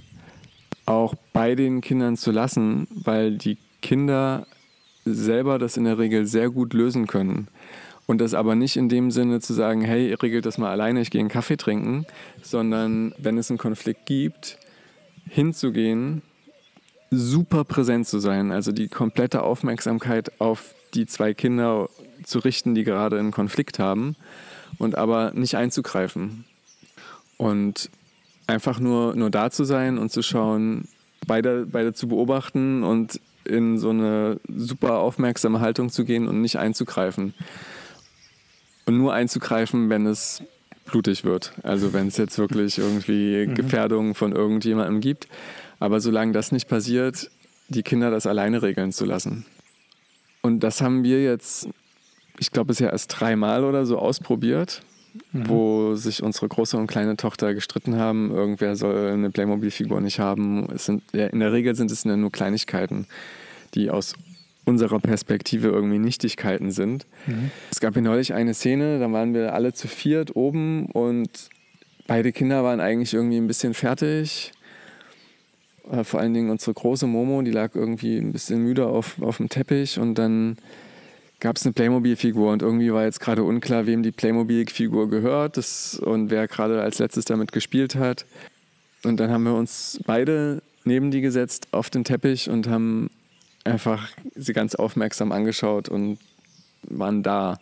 auch bei den Kindern zu lassen, weil die Kinder selber das in der Regel sehr gut lösen können. Und das aber nicht in dem Sinne zu sagen, hey, ihr regelt das mal alleine, ich gehe einen Kaffee trinken, sondern wenn es einen Konflikt gibt, hinzugehen super präsent zu sein, also die komplette Aufmerksamkeit auf die zwei Kinder zu richten, die gerade einen Konflikt haben und aber nicht einzugreifen. Und einfach nur, nur da zu sein und zu schauen, beide, beide zu beobachten und in so eine super aufmerksame Haltung zu gehen und nicht einzugreifen. Und nur einzugreifen, wenn es blutig wird. Also wenn es jetzt wirklich irgendwie mhm. Gefährdungen von irgendjemandem gibt. Aber solange das nicht passiert, die Kinder das alleine regeln zu lassen. Und das haben wir jetzt, ich glaube, bisher erst dreimal oder so ausprobiert, mhm. wo sich unsere große und kleine Tochter gestritten haben. Irgendwer soll eine Playmobil-Figur nicht haben. Es sind, ja, in der Regel sind es nur Kleinigkeiten, die aus unserer Perspektive irgendwie Nichtigkeiten sind. Mhm. Es gab hier neulich eine Szene, da waren wir alle zu viert oben und beide Kinder waren eigentlich irgendwie ein bisschen fertig. Äh, vor allen Dingen unsere große Momo, die lag irgendwie ein bisschen müde auf, auf dem Teppich und dann gab es eine Playmobil-Figur und irgendwie war jetzt gerade unklar, wem die Playmobil-Figur gehört das, und wer gerade als letztes damit gespielt hat. Und dann haben wir uns beide neben die gesetzt auf den Teppich und haben einfach sie ganz aufmerksam angeschaut und waren da.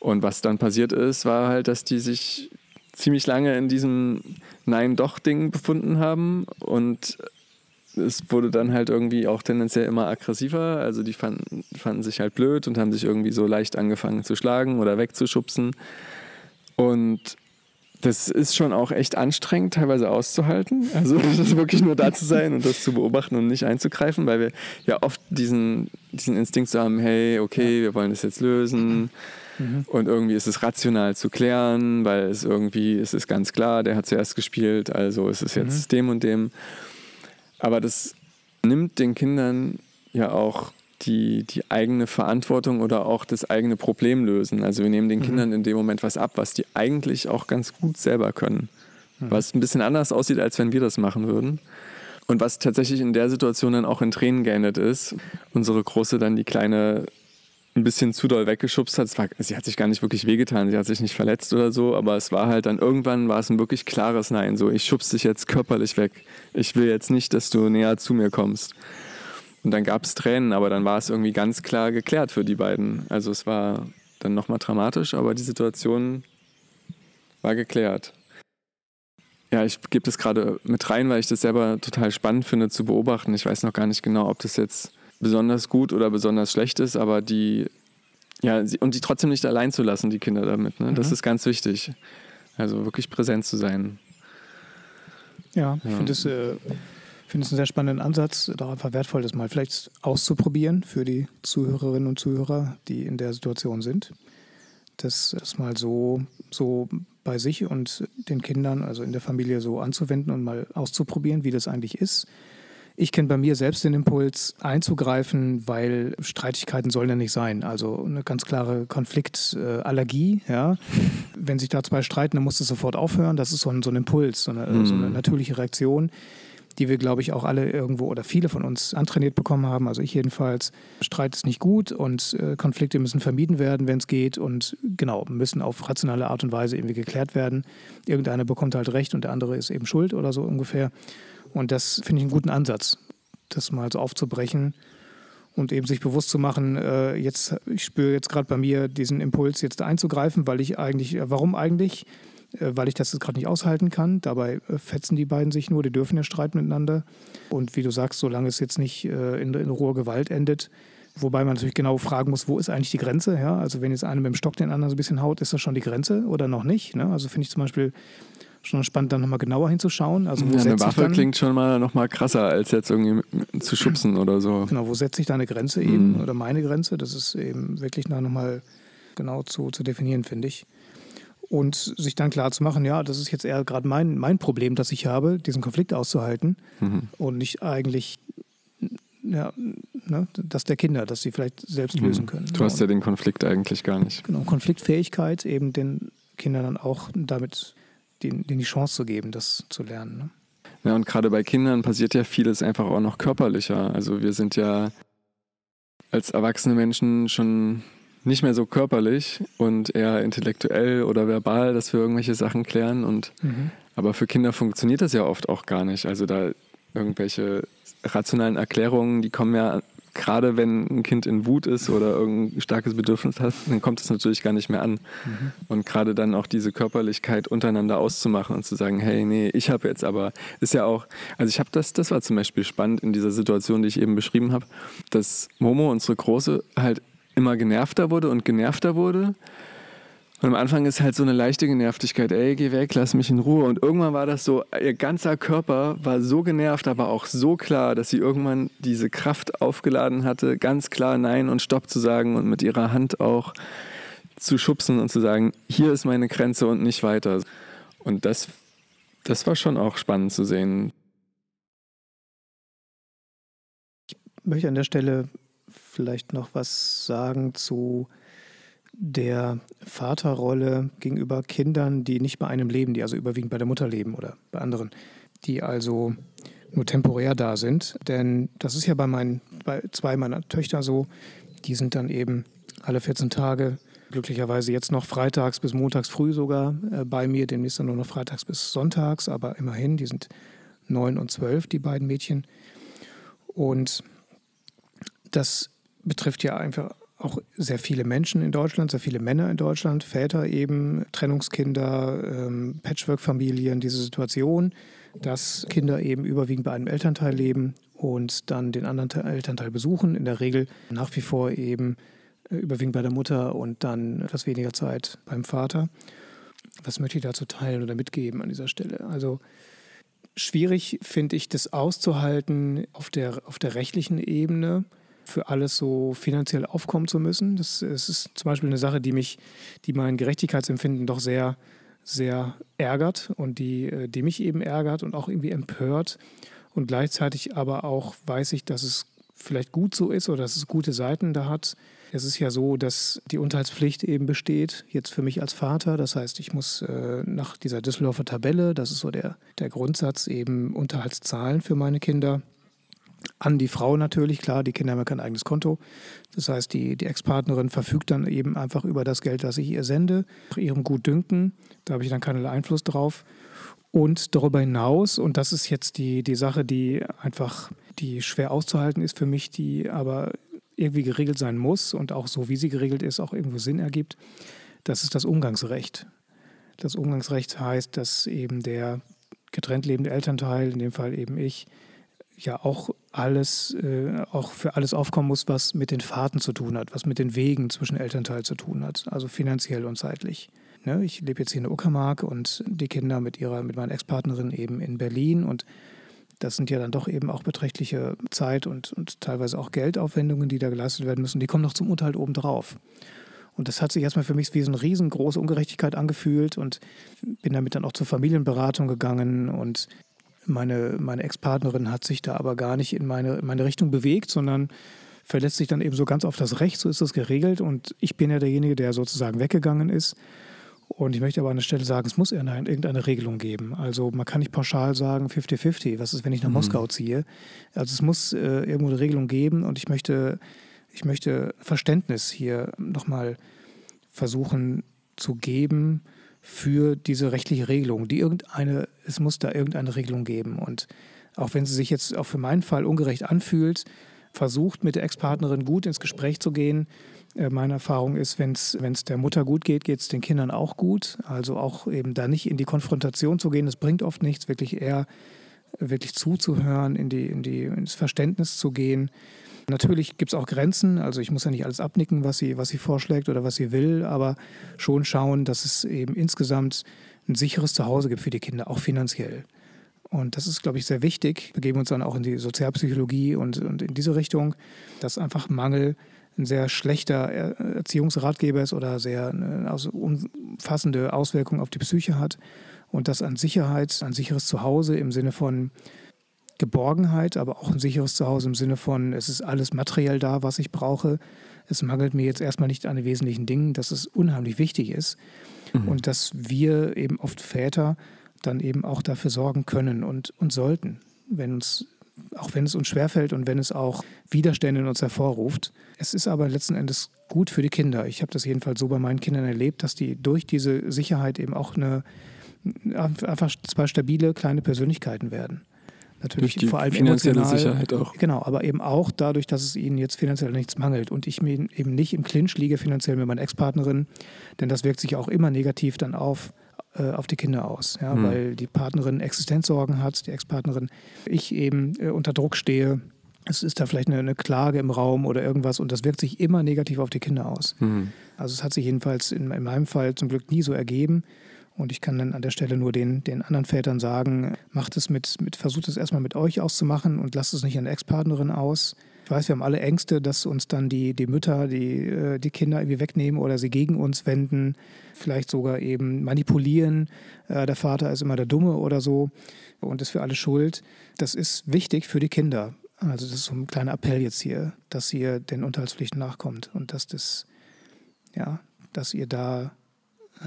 Und was dann passiert ist, war halt, dass die sich ziemlich lange in diesem Nein-Doch-Ding befunden haben und es wurde dann halt irgendwie auch tendenziell immer aggressiver. Also die fanden, fanden sich halt blöd und haben sich irgendwie so leicht angefangen zu schlagen oder wegzuschubsen. Und das ist schon auch echt anstrengend, teilweise auszuhalten. Also wirklich nur da zu sein und das zu beobachten und nicht einzugreifen, weil wir ja oft diesen, diesen Instinkt so haben, hey, okay, wir wollen das jetzt lösen. Mhm. Und irgendwie ist es rational zu klären, weil es irgendwie es ist ganz klar, der hat zuerst gespielt, also ist es jetzt mhm. dem und dem. Aber das nimmt den Kindern ja auch die, die eigene Verantwortung oder auch das eigene Problem lösen. Also wir nehmen den mhm. Kindern in dem Moment was ab, was die eigentlich auch ganz gut selber können. Mhm. Was ein bisschen anders aussieht, als wenn wir das machen würden. Und was tatsächlich in der Situation dann auch in Tränen geendet ist. Unsere Große dann die Kleine ein bisschen zu doll weggeschubst hat. War, sie hat sich gar nicht wirklich wehgetan, sie hat sich nicht verletzt oder so, aber es war halt dann irgendwann war es ein wirklich klares Nein. So, ich schubst dich jetzt körperlich weg. Ich will jetzt nicht, dass du näher zu mir kommst. Und dann gab es Tränen, aber dann war es irgendwie ganz klar geklärt für die beiden. Also es war dann nochmal dramatisch, aber die Situation war geklärt. Ja, ich gebe das gerade mit rein, weil ich das selber total spannend finde zu beobachten. Ich weiß noch gar nicht genau, ob das jetzt besonders gut oder besonders schlecht ist, aber die, ja, und die trotzdem nicht allein zu lassen, die Kinder damit. Ne? Das mhm. ist ganz wichtig. Also wirklich präsent zu sein. Ja, ich ja. finde es äh, finde es einen sehr spannenden Ansatz, doch einfach wertvoll, das mal vielleicht auszuprobieren für die Zuhörerinnen und Zuhörer, die in der Situation sind. Das, das mal so, so bei sich und den Kindern, also in der Familie so anzuwenden und mal auszuprobieren, wie das eigentlich ist. Ich kenne bei mir selbst den Impuls einzugreifen, weil Streitigkeiten sollen ja nicht sein. Also eine ganz klare Konfliktallergie. Ja. Wenn sich da zwei streiten, dann muss es sofort aufhören. Das ist so ein, so ein Impuls, so eine, mhm. so eine natürliche Reaktion die wir, glaube ich, auch alle irgendwo oder viele von uns antrainiert bekommen haben. Also ich jedenfalls. Streit ist nicht gut und äh, Konflikte müssen vermieden werden, wenn es geht und genau, müssen auf rationale Art und Weise irgendwie geklärt werden. Irgendeiner bekommt halt recht und der andere ist eben schuld oder so ungefähr. Und das finde ich einen guten Ansatz, das mal so aufzubrechen und eben sich bewusst zu machen, äh, jetzt, ich spüre jetzt gerade bei mir diesen Impuls, jetzt einzugreifen, weil ich eigentlich, äh, warum eigentlich? Äh, weil ich das jetzt gerade nicht aushalten kann. Dabei äh, fetzen die beiden sich nur, die dürfen ja streiten miteinander. Und wie du sagst, solange es jetzt nicht äh, in, in roher Gewalt endet, Wobei man natürlich genau fragen muss, wo ist eigentlich die Grenze? Ja? Also wenn jetzt einer mit dem Stock den anderen so ein bisschen haut, ist das schon die Grenze oder noch nicht? Ne? Also finde ich zum Beispiel schon spannend, dann nochmal genauer hinzuschauen. Also ja, eine Waffe klingt schon mal nochmal krasser, als jetzt irgendwie zu schubsen oder so. Genau, wo setze ich da eine Grenze eben mhm. oder meine Grenze? Das ist eben wirklich nochmal genau zu, zu definieren, finde ich und sich dann klar zu machen, ja, das ist jetzt eher gerade mein, mein Problem, das ich habe, diesen Konflikt auszuhalten mhm. und nicht eigentlich ja, ne, das der Kinder, dass sie vielleicht selbst mhm. lösen können. Du hast ja den Konflikt eigentlich gar nicht. Genau, Konfliktfähigkeit, eben den Kindern dann auch damit denen, denen die Chance zu geben, das zu lernen. Ne? Ja, und gerade bei Kindern passiert ja vieles einfach auch noch körperlicher. Also wir sind ja als erwachsene Menschen schon nicht mehr so körperlich und eher intellektuell oder verbal, dass wir irgendwelche Sachen klären. Und mhm. aber für Kinder funktioniert das ja oft auch gar nicht. Also da irgendwelche rationalen Erklärungen, die kommen ja gerade wenn ein Kind in Wut ist oder irgendein starkes Bedürfnis hat, dann kommt es natürlich gar nicht mehr an. Mhm. Und gerade dann auch diese Körperlichkeit untereinander auszumachen und zu sagen, hey, nee, ich habe jetzt aber, ist ja auch, also ich habe das, das war zum Beispiel spannend in dieser Situation, die ich eben beschrieben habe, dass Momo, unsere Große, halt immer genervter wurde und genervter wurde und am Anfang ist halt so eine leichte Genervtigkeit, ey, geh weg, lass mich in Ruhe. Und irgendwann war das so, ihr ganzer Körper war so genervt, aber auch so klar, dass sie irgendwann diese Kraft aufgeladen hatte, ganz klar Nein und Stopp zu sagen und mit ihrer Hand auch zu schubsen und zu sagen, hier ist meine Grenze und nicht weiter. Und das, das war schon auch spannend zu sehen. Ich möchte an der Stelle vielleicht noch was sagen zu der Vaterrolle gegenüber Kindern, die nicht bei einem leben, die also überwiegend bei der Mutter leben oder bei anderen, die also nur temporär da sind. Denn das ist ja bei, meinen, bei zwei meiner Töchter so, die sind dann eben alle 14 Tage, glücklicherweise jetzt noch freitags bis montags früh sogar äh, bei mir, demnächst dann nur noch freitags bis sonntags, aber immerhin, die sind neun und zwölf, die beiden Mädchen. Und das betrifft ja einfach auch sehr viele Menschen in Deutschland, sehr viele Männer in Deutschland, Väter eben, Trennungskinder, ähm, Patchwork-Familien, diese Situation, dass Kinder eben überwiegend bei einem Elternteil leben und dann den anderen Elternteil besuchen, in der Regel nach wie vor eben äh, überwiegend bei der Mutter und dann etwas weniger Zeit beim Vater. Was möchte ich dazu teilen oder mitgeben an dieser Stelle? Also schwierig finde ich das auszuhalten auf der, auf der rechtlichen Ebene für alles so finanziell aufkommen zu müssen. Das, das, ist zum Beispiel eine Sache, die mich, die mein Gerechtigkeitsempfinden doch sehr, sehr ärgert und die, äh, die mich eben ärgert und auch irgendwie empört. Und gleichzeitig aber auch weiß ich, dass es vielleicht gut so ist oder dass es gute Seiten da hat. Es ist ja so, dass die Unterhaltspflicht eben besteht, jetzt für mich als Vater. Das heißt, ich muss äh, nach dieser Düsseldorfer Tabelle, das ist so der, der Grundsatz, eben Unterhaltszahlen für meine Kinder an die Frau natürlich, klar, die Kinder haben ja kein eigenes Konto. Das heißt, die, die Ex-Partnerin verfügt dann eben einfach über das Geld, das ich ihr sende, nach ihrem Gutdünken. Da habe ich dann keinen Einfluss drauf. Und darüber hinaus, und das ist jetzt die, die Sache, die einfach, die schwer auszuhalten ist für mich, die aber irgendwie geregelt sein muss und auch so, wie sie geregelt ist, auch irgendwo Sinn ergibt, das ist das Umgangsrecht. Das Umgangsrecht heißt, dass eben der getrennt lebende Elternteil, in dem Fall eben ich, ja auch alles, äh, auch für alles aufkommen muss, was mit den Fahrten zu tun hat, was mit den Wegen zwischen Elternteil zu tun hat, also finanziell und zeitlich. Ne? Ich lebe jetzt hier in der Uckermark und die Kinder mit ihrer, mit meiner Ex-Partnerin eben in Berlin und das sind ja dann doch eben auch beträchtliche Zeit und, und teilweise auch Geldaufwendungen, die da geleistet werden müssen. Die kommen noch zum Unterhalt obendrauf. Und das hat sich erstmal für mich wie so eine riesengroße Ungerechtigkeit angefühlt und bin damit dann auch zur Familienberatung gegangen und meine, meine Ex-Partnerin hat sich da aber gar nicht in meine, in meine Richtung bewegt, sondern verletzt sich dann eben so ganz auf das Recht, so ist das geregelt. Und ich bin ja derjenige, der sozusagen weggegangen ist. Und ich möchte aber an der Stelle sagen, es muss irgendeine Regelung geben. Also man kann nicht pauschal sagen 50-50. Was ist, wenn ich nach mhm. Moskau ziehe? Also es muss äh, irgendwo eine Regelung geben und ich möchte, ich möchte Verständnis hier nochmal versuchen zu geben für diese rechtliche Regelung, die irgendeine, es muss da irgendeine Regelung geben. Und auch wenn sie sich jetzt auch für meinen Fall ungerecht anfühlt, versucht mit der Ex-Partnerin gut ins Gespräch zu gehen. Äh, meine Erfahrung ist, wenn es der Mutter gut geht, geht es den Kindern auch gut. Also auch eben da nicht in die Konfrontation zu gehen, das bringt oft nichts, wirklich eher wirklich zuzuhören, in die, in die, ins Verständnis zu gehen. Natürlich gibt es auch Grenzen, also ich muss ja nicht alles abnicken, was sie, was sie vorschlägt oder was sie will, aber schon schauen, dass es eben insgesamt ein sicheres Zuhause gibt für die Kinder, auch finanziell. Und das ist, glaube ich, sehr wichtig. Wir begeben uns dann auch in die Sozialpsychologie und, und in diese Richtung, dass einfach Mangel ein sehr schlechter Erziehungsratgeber ist oder sehr eine umfassende Auswirkungen auf die Psyche hat. Und dass an Sicherheit, ein sicheres Zuhause im Sinne von Geborgenheit, aber auch ein sicheres Zuhause im Sinne von, es ist alles materiell da, was ich brauche. Es mangelt mir jetzt erstmal nicht an den wesentlichen Dingen, dass es unheimlich wichtig ist. Mhm. Und dass wir eben oft Väter dann eben auch dafür sorgen können und, und sollten, wenn uns, auch wenn es uns schwerfällt und wenn es auch Widerstände in uns hervorruft. Es ist aber letzten Endes gut für die Kinder. Ich habe das jedenfalls so bei meinen Kindern erlebt, dass die durch diese Sicherheit eben auch eine, einfach zwei stabile kleine Persönlichkeiten werden. Natürlich Durch die vor allem finanzielle emotional. Sicherheit auch. Genau, aber eben auch dadurch, dass es ihnen jetzt finanziell nichts mangelt und ich mir eben nicht im Clinch liege finanziell mit meiner Ex-Partnerin, denn das wirkt sich auch immer negativ dann auf, äh, auf die Kinder aus, ja, Mhm. weil die Partnerin Existenzsorgen hat, die Ex-Partnerin, ich eben äh, unter Druck stehe. Es ist da vielleicht eine, eine Klage im Raum oder irgendwas und das wirkt sich immer negativ auf die Kinder aus. Mhm. Also es hat sich jedenfalls in, in meinem Fall zum Glück nie so ergeben. Und ich kann dann an der Stelle nur den, den anderen Vätern sagen, macht es mit, mit, versucht es erstmal mit euch auszumachen und lasst es nicht an Ex-Partnerin aus. Ich weiß, wir haben alle Ängste, dass uns dann die, die Mütter, die, äh, die Kinder irgendwie wegnehmen oder sie gegen uns wenden, vielleicht sogar eben manipulieren. Äh, Der Vater ist immer der Dumme oder so und ist für alle schuld. Das ist wichtig für die Kinder. Also das ist so ein kleiner Appell jetzt hier, dass ihr den Unterhaltspflichten nachkommt und dass das, ja, dass ihr da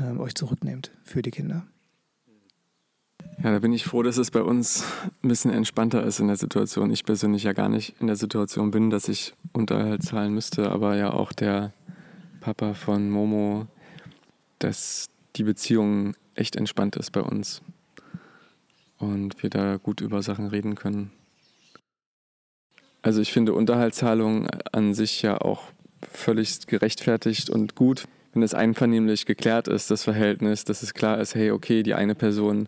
äh, euch zurücknehmt für die Kinder. Ja, da bin ich froh, dass es bei uns ein bisschen entspannter ist in der Situation. Ich persönlich ja gar nicht in der Situation bin, dass ich Unterhalt zahlen müsste, aber ja auch der Papa von Momo, dass die Beziehung echt entspannt ist bei uns und wir da gut über Sachen reden können. Also ich finde Unterhaltszahlung an sich ja auch völlig gerechtfertigt und gut, wenn es einvernehmlich geklärt ist, das Verhältnis, dass es klar ist, hey, okay, die eine Person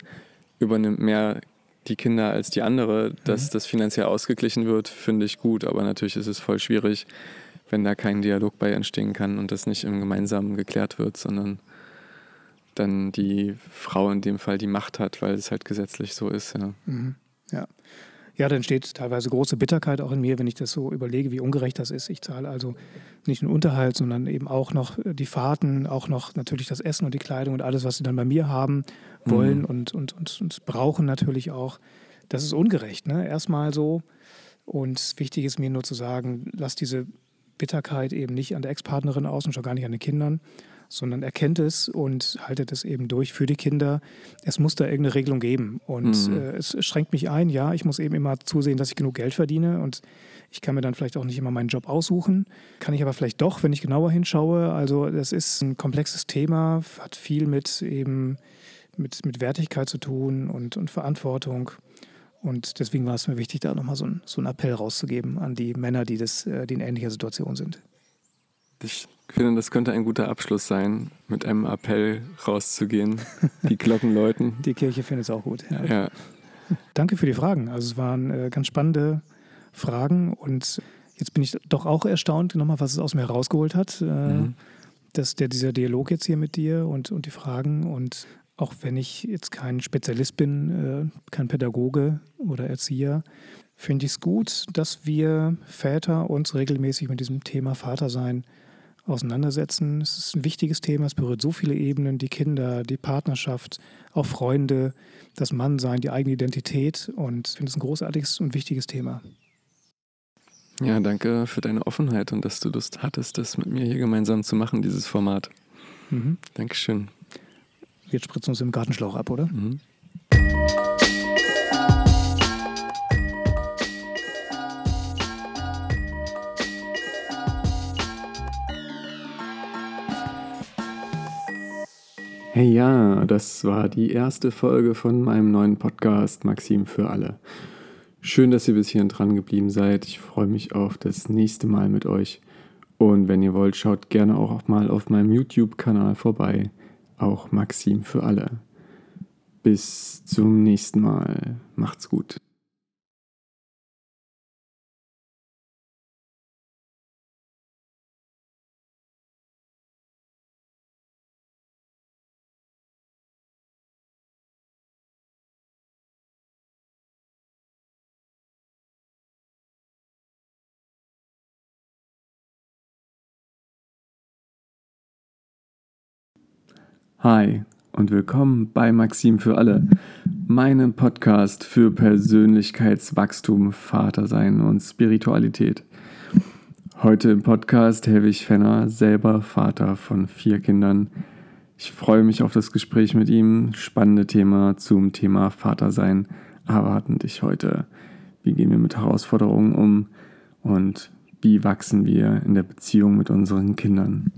übernimmt mehr die Kinder als die andere, dass das finanziell ausgeglichen wird, finde ich gut, aber natürlich ist es voll schwierig, wenn da kein Dialog bei entstehen kann und das nicht im Gemeinsamen geklärt wird, sondern dann die Frau in dem Fall die Macht hat, weil es halt gesetzlich so ist. Ja. Mhm. Ja. Ja, da entsteht teilweise große Bitterkeit auch in mir, wenn ich das so überlege, wie ungerecht das ist. Ich zahle also nicht nur Unterhalt, sondern eben auch noch die Fahrten, auch noch natürlich das Essen und die Kleidung und alles, was sie dann bei mir haben wollen Mhm. und, und, und, und brauchen natürlich auch. Das ist ungerecht, ne? Erstmal so. Und wichtig ist mir nur zu sagen, lass diese Bitterkeit eben nicht an der Ex-Partnerin aus und schon gar nicht an den Kindern, sondern erkennt es und haltet es eben durch für die Kinder. Es muss da irgendeine Regelung geben. Und Mhm. äh, es schränkt mich ein, ja, ich muss eben immer zusehen, dass ich genug Geld verdiene und ich kann mir dann vielleicht auch nicht immer meinen Job aussuchen. Kann ich aber vielleicht doch, wenn ich genauer hinschaue. Also das ist ein komplexes Thema, hat viel mit eben mit, mit Wertigkeit zu tun und, und Verantwortung. Und deswegen war es mir wichtig, da nochmal so, ein, so einen Appell rauszugeben an die Männer, die, das, äh, die in ähnlicher Situation sind. Ich finde, das könnte ein guter Abschluss sein, mit einem Appell rauszugehen, die Glocken läuten. Die Kirche findet es auch gut. Ja. Ja, Danke für die Fragen. Also es waren äh, ganz spannende Fragen und jetzt bin ich doch auch erstaunt, nochmal, was es aus mir herausgeholt hat. Äh, Mhm. dass der, dieser Dialog jetzt hier mit dir und, und die Fragen und auch wenn ich jetzt kein Spezialist bin, äh, kein Pädagoge oder Erzieher, finde ich es gut, dass wir Väter uns regelmäßig mit diesem Thema Vatersein auseinandersetzen. Es ist ein wichtiges Thema, es berührt so viele Ebenen, die Kinder, die Partnerschaft, auch Freunde, das Mannsein, die eigene Identität und ich finde es ein großartiges und wichtiges Thema. ja, danke für deine Offenheit und dass du Lust hattest, das mit mir hier gemeinsam zu machen, dieses Format. Mhm. Dankeschön. Wir spritzen uns im Gartenschlauch ab, oder? Mhm. Hey ja, das war die erste Folge von meinem neuen Podcast Maxim für alle. Schön, dass ihr bis hierhin dran geblieben seid. Ich freue mich auf das nächste Mal mit euch. Und wenn ihr wollt, schaut gerne auch mal auf meinem YouTube-Kanal vorbei. Auch Maxim für alle. Bis zum nächsten Mal. Macht's gut. Hi und willkommen bei Maxim für alle, meinem Podcast für Persönlichkeitswachstum, Vatersein und Spiritualität. Heute im Podcast Helwig Fenner, selber Vater von vier Kindern. Ich freue mich auf das Gespräch mit ihm. Spannende Thema zum Thema Vatersein erwarten dich heute. Wie gehen wir mit Herausforderungen um und wie wachsen wir in der Beziehung mit unseren Kindern?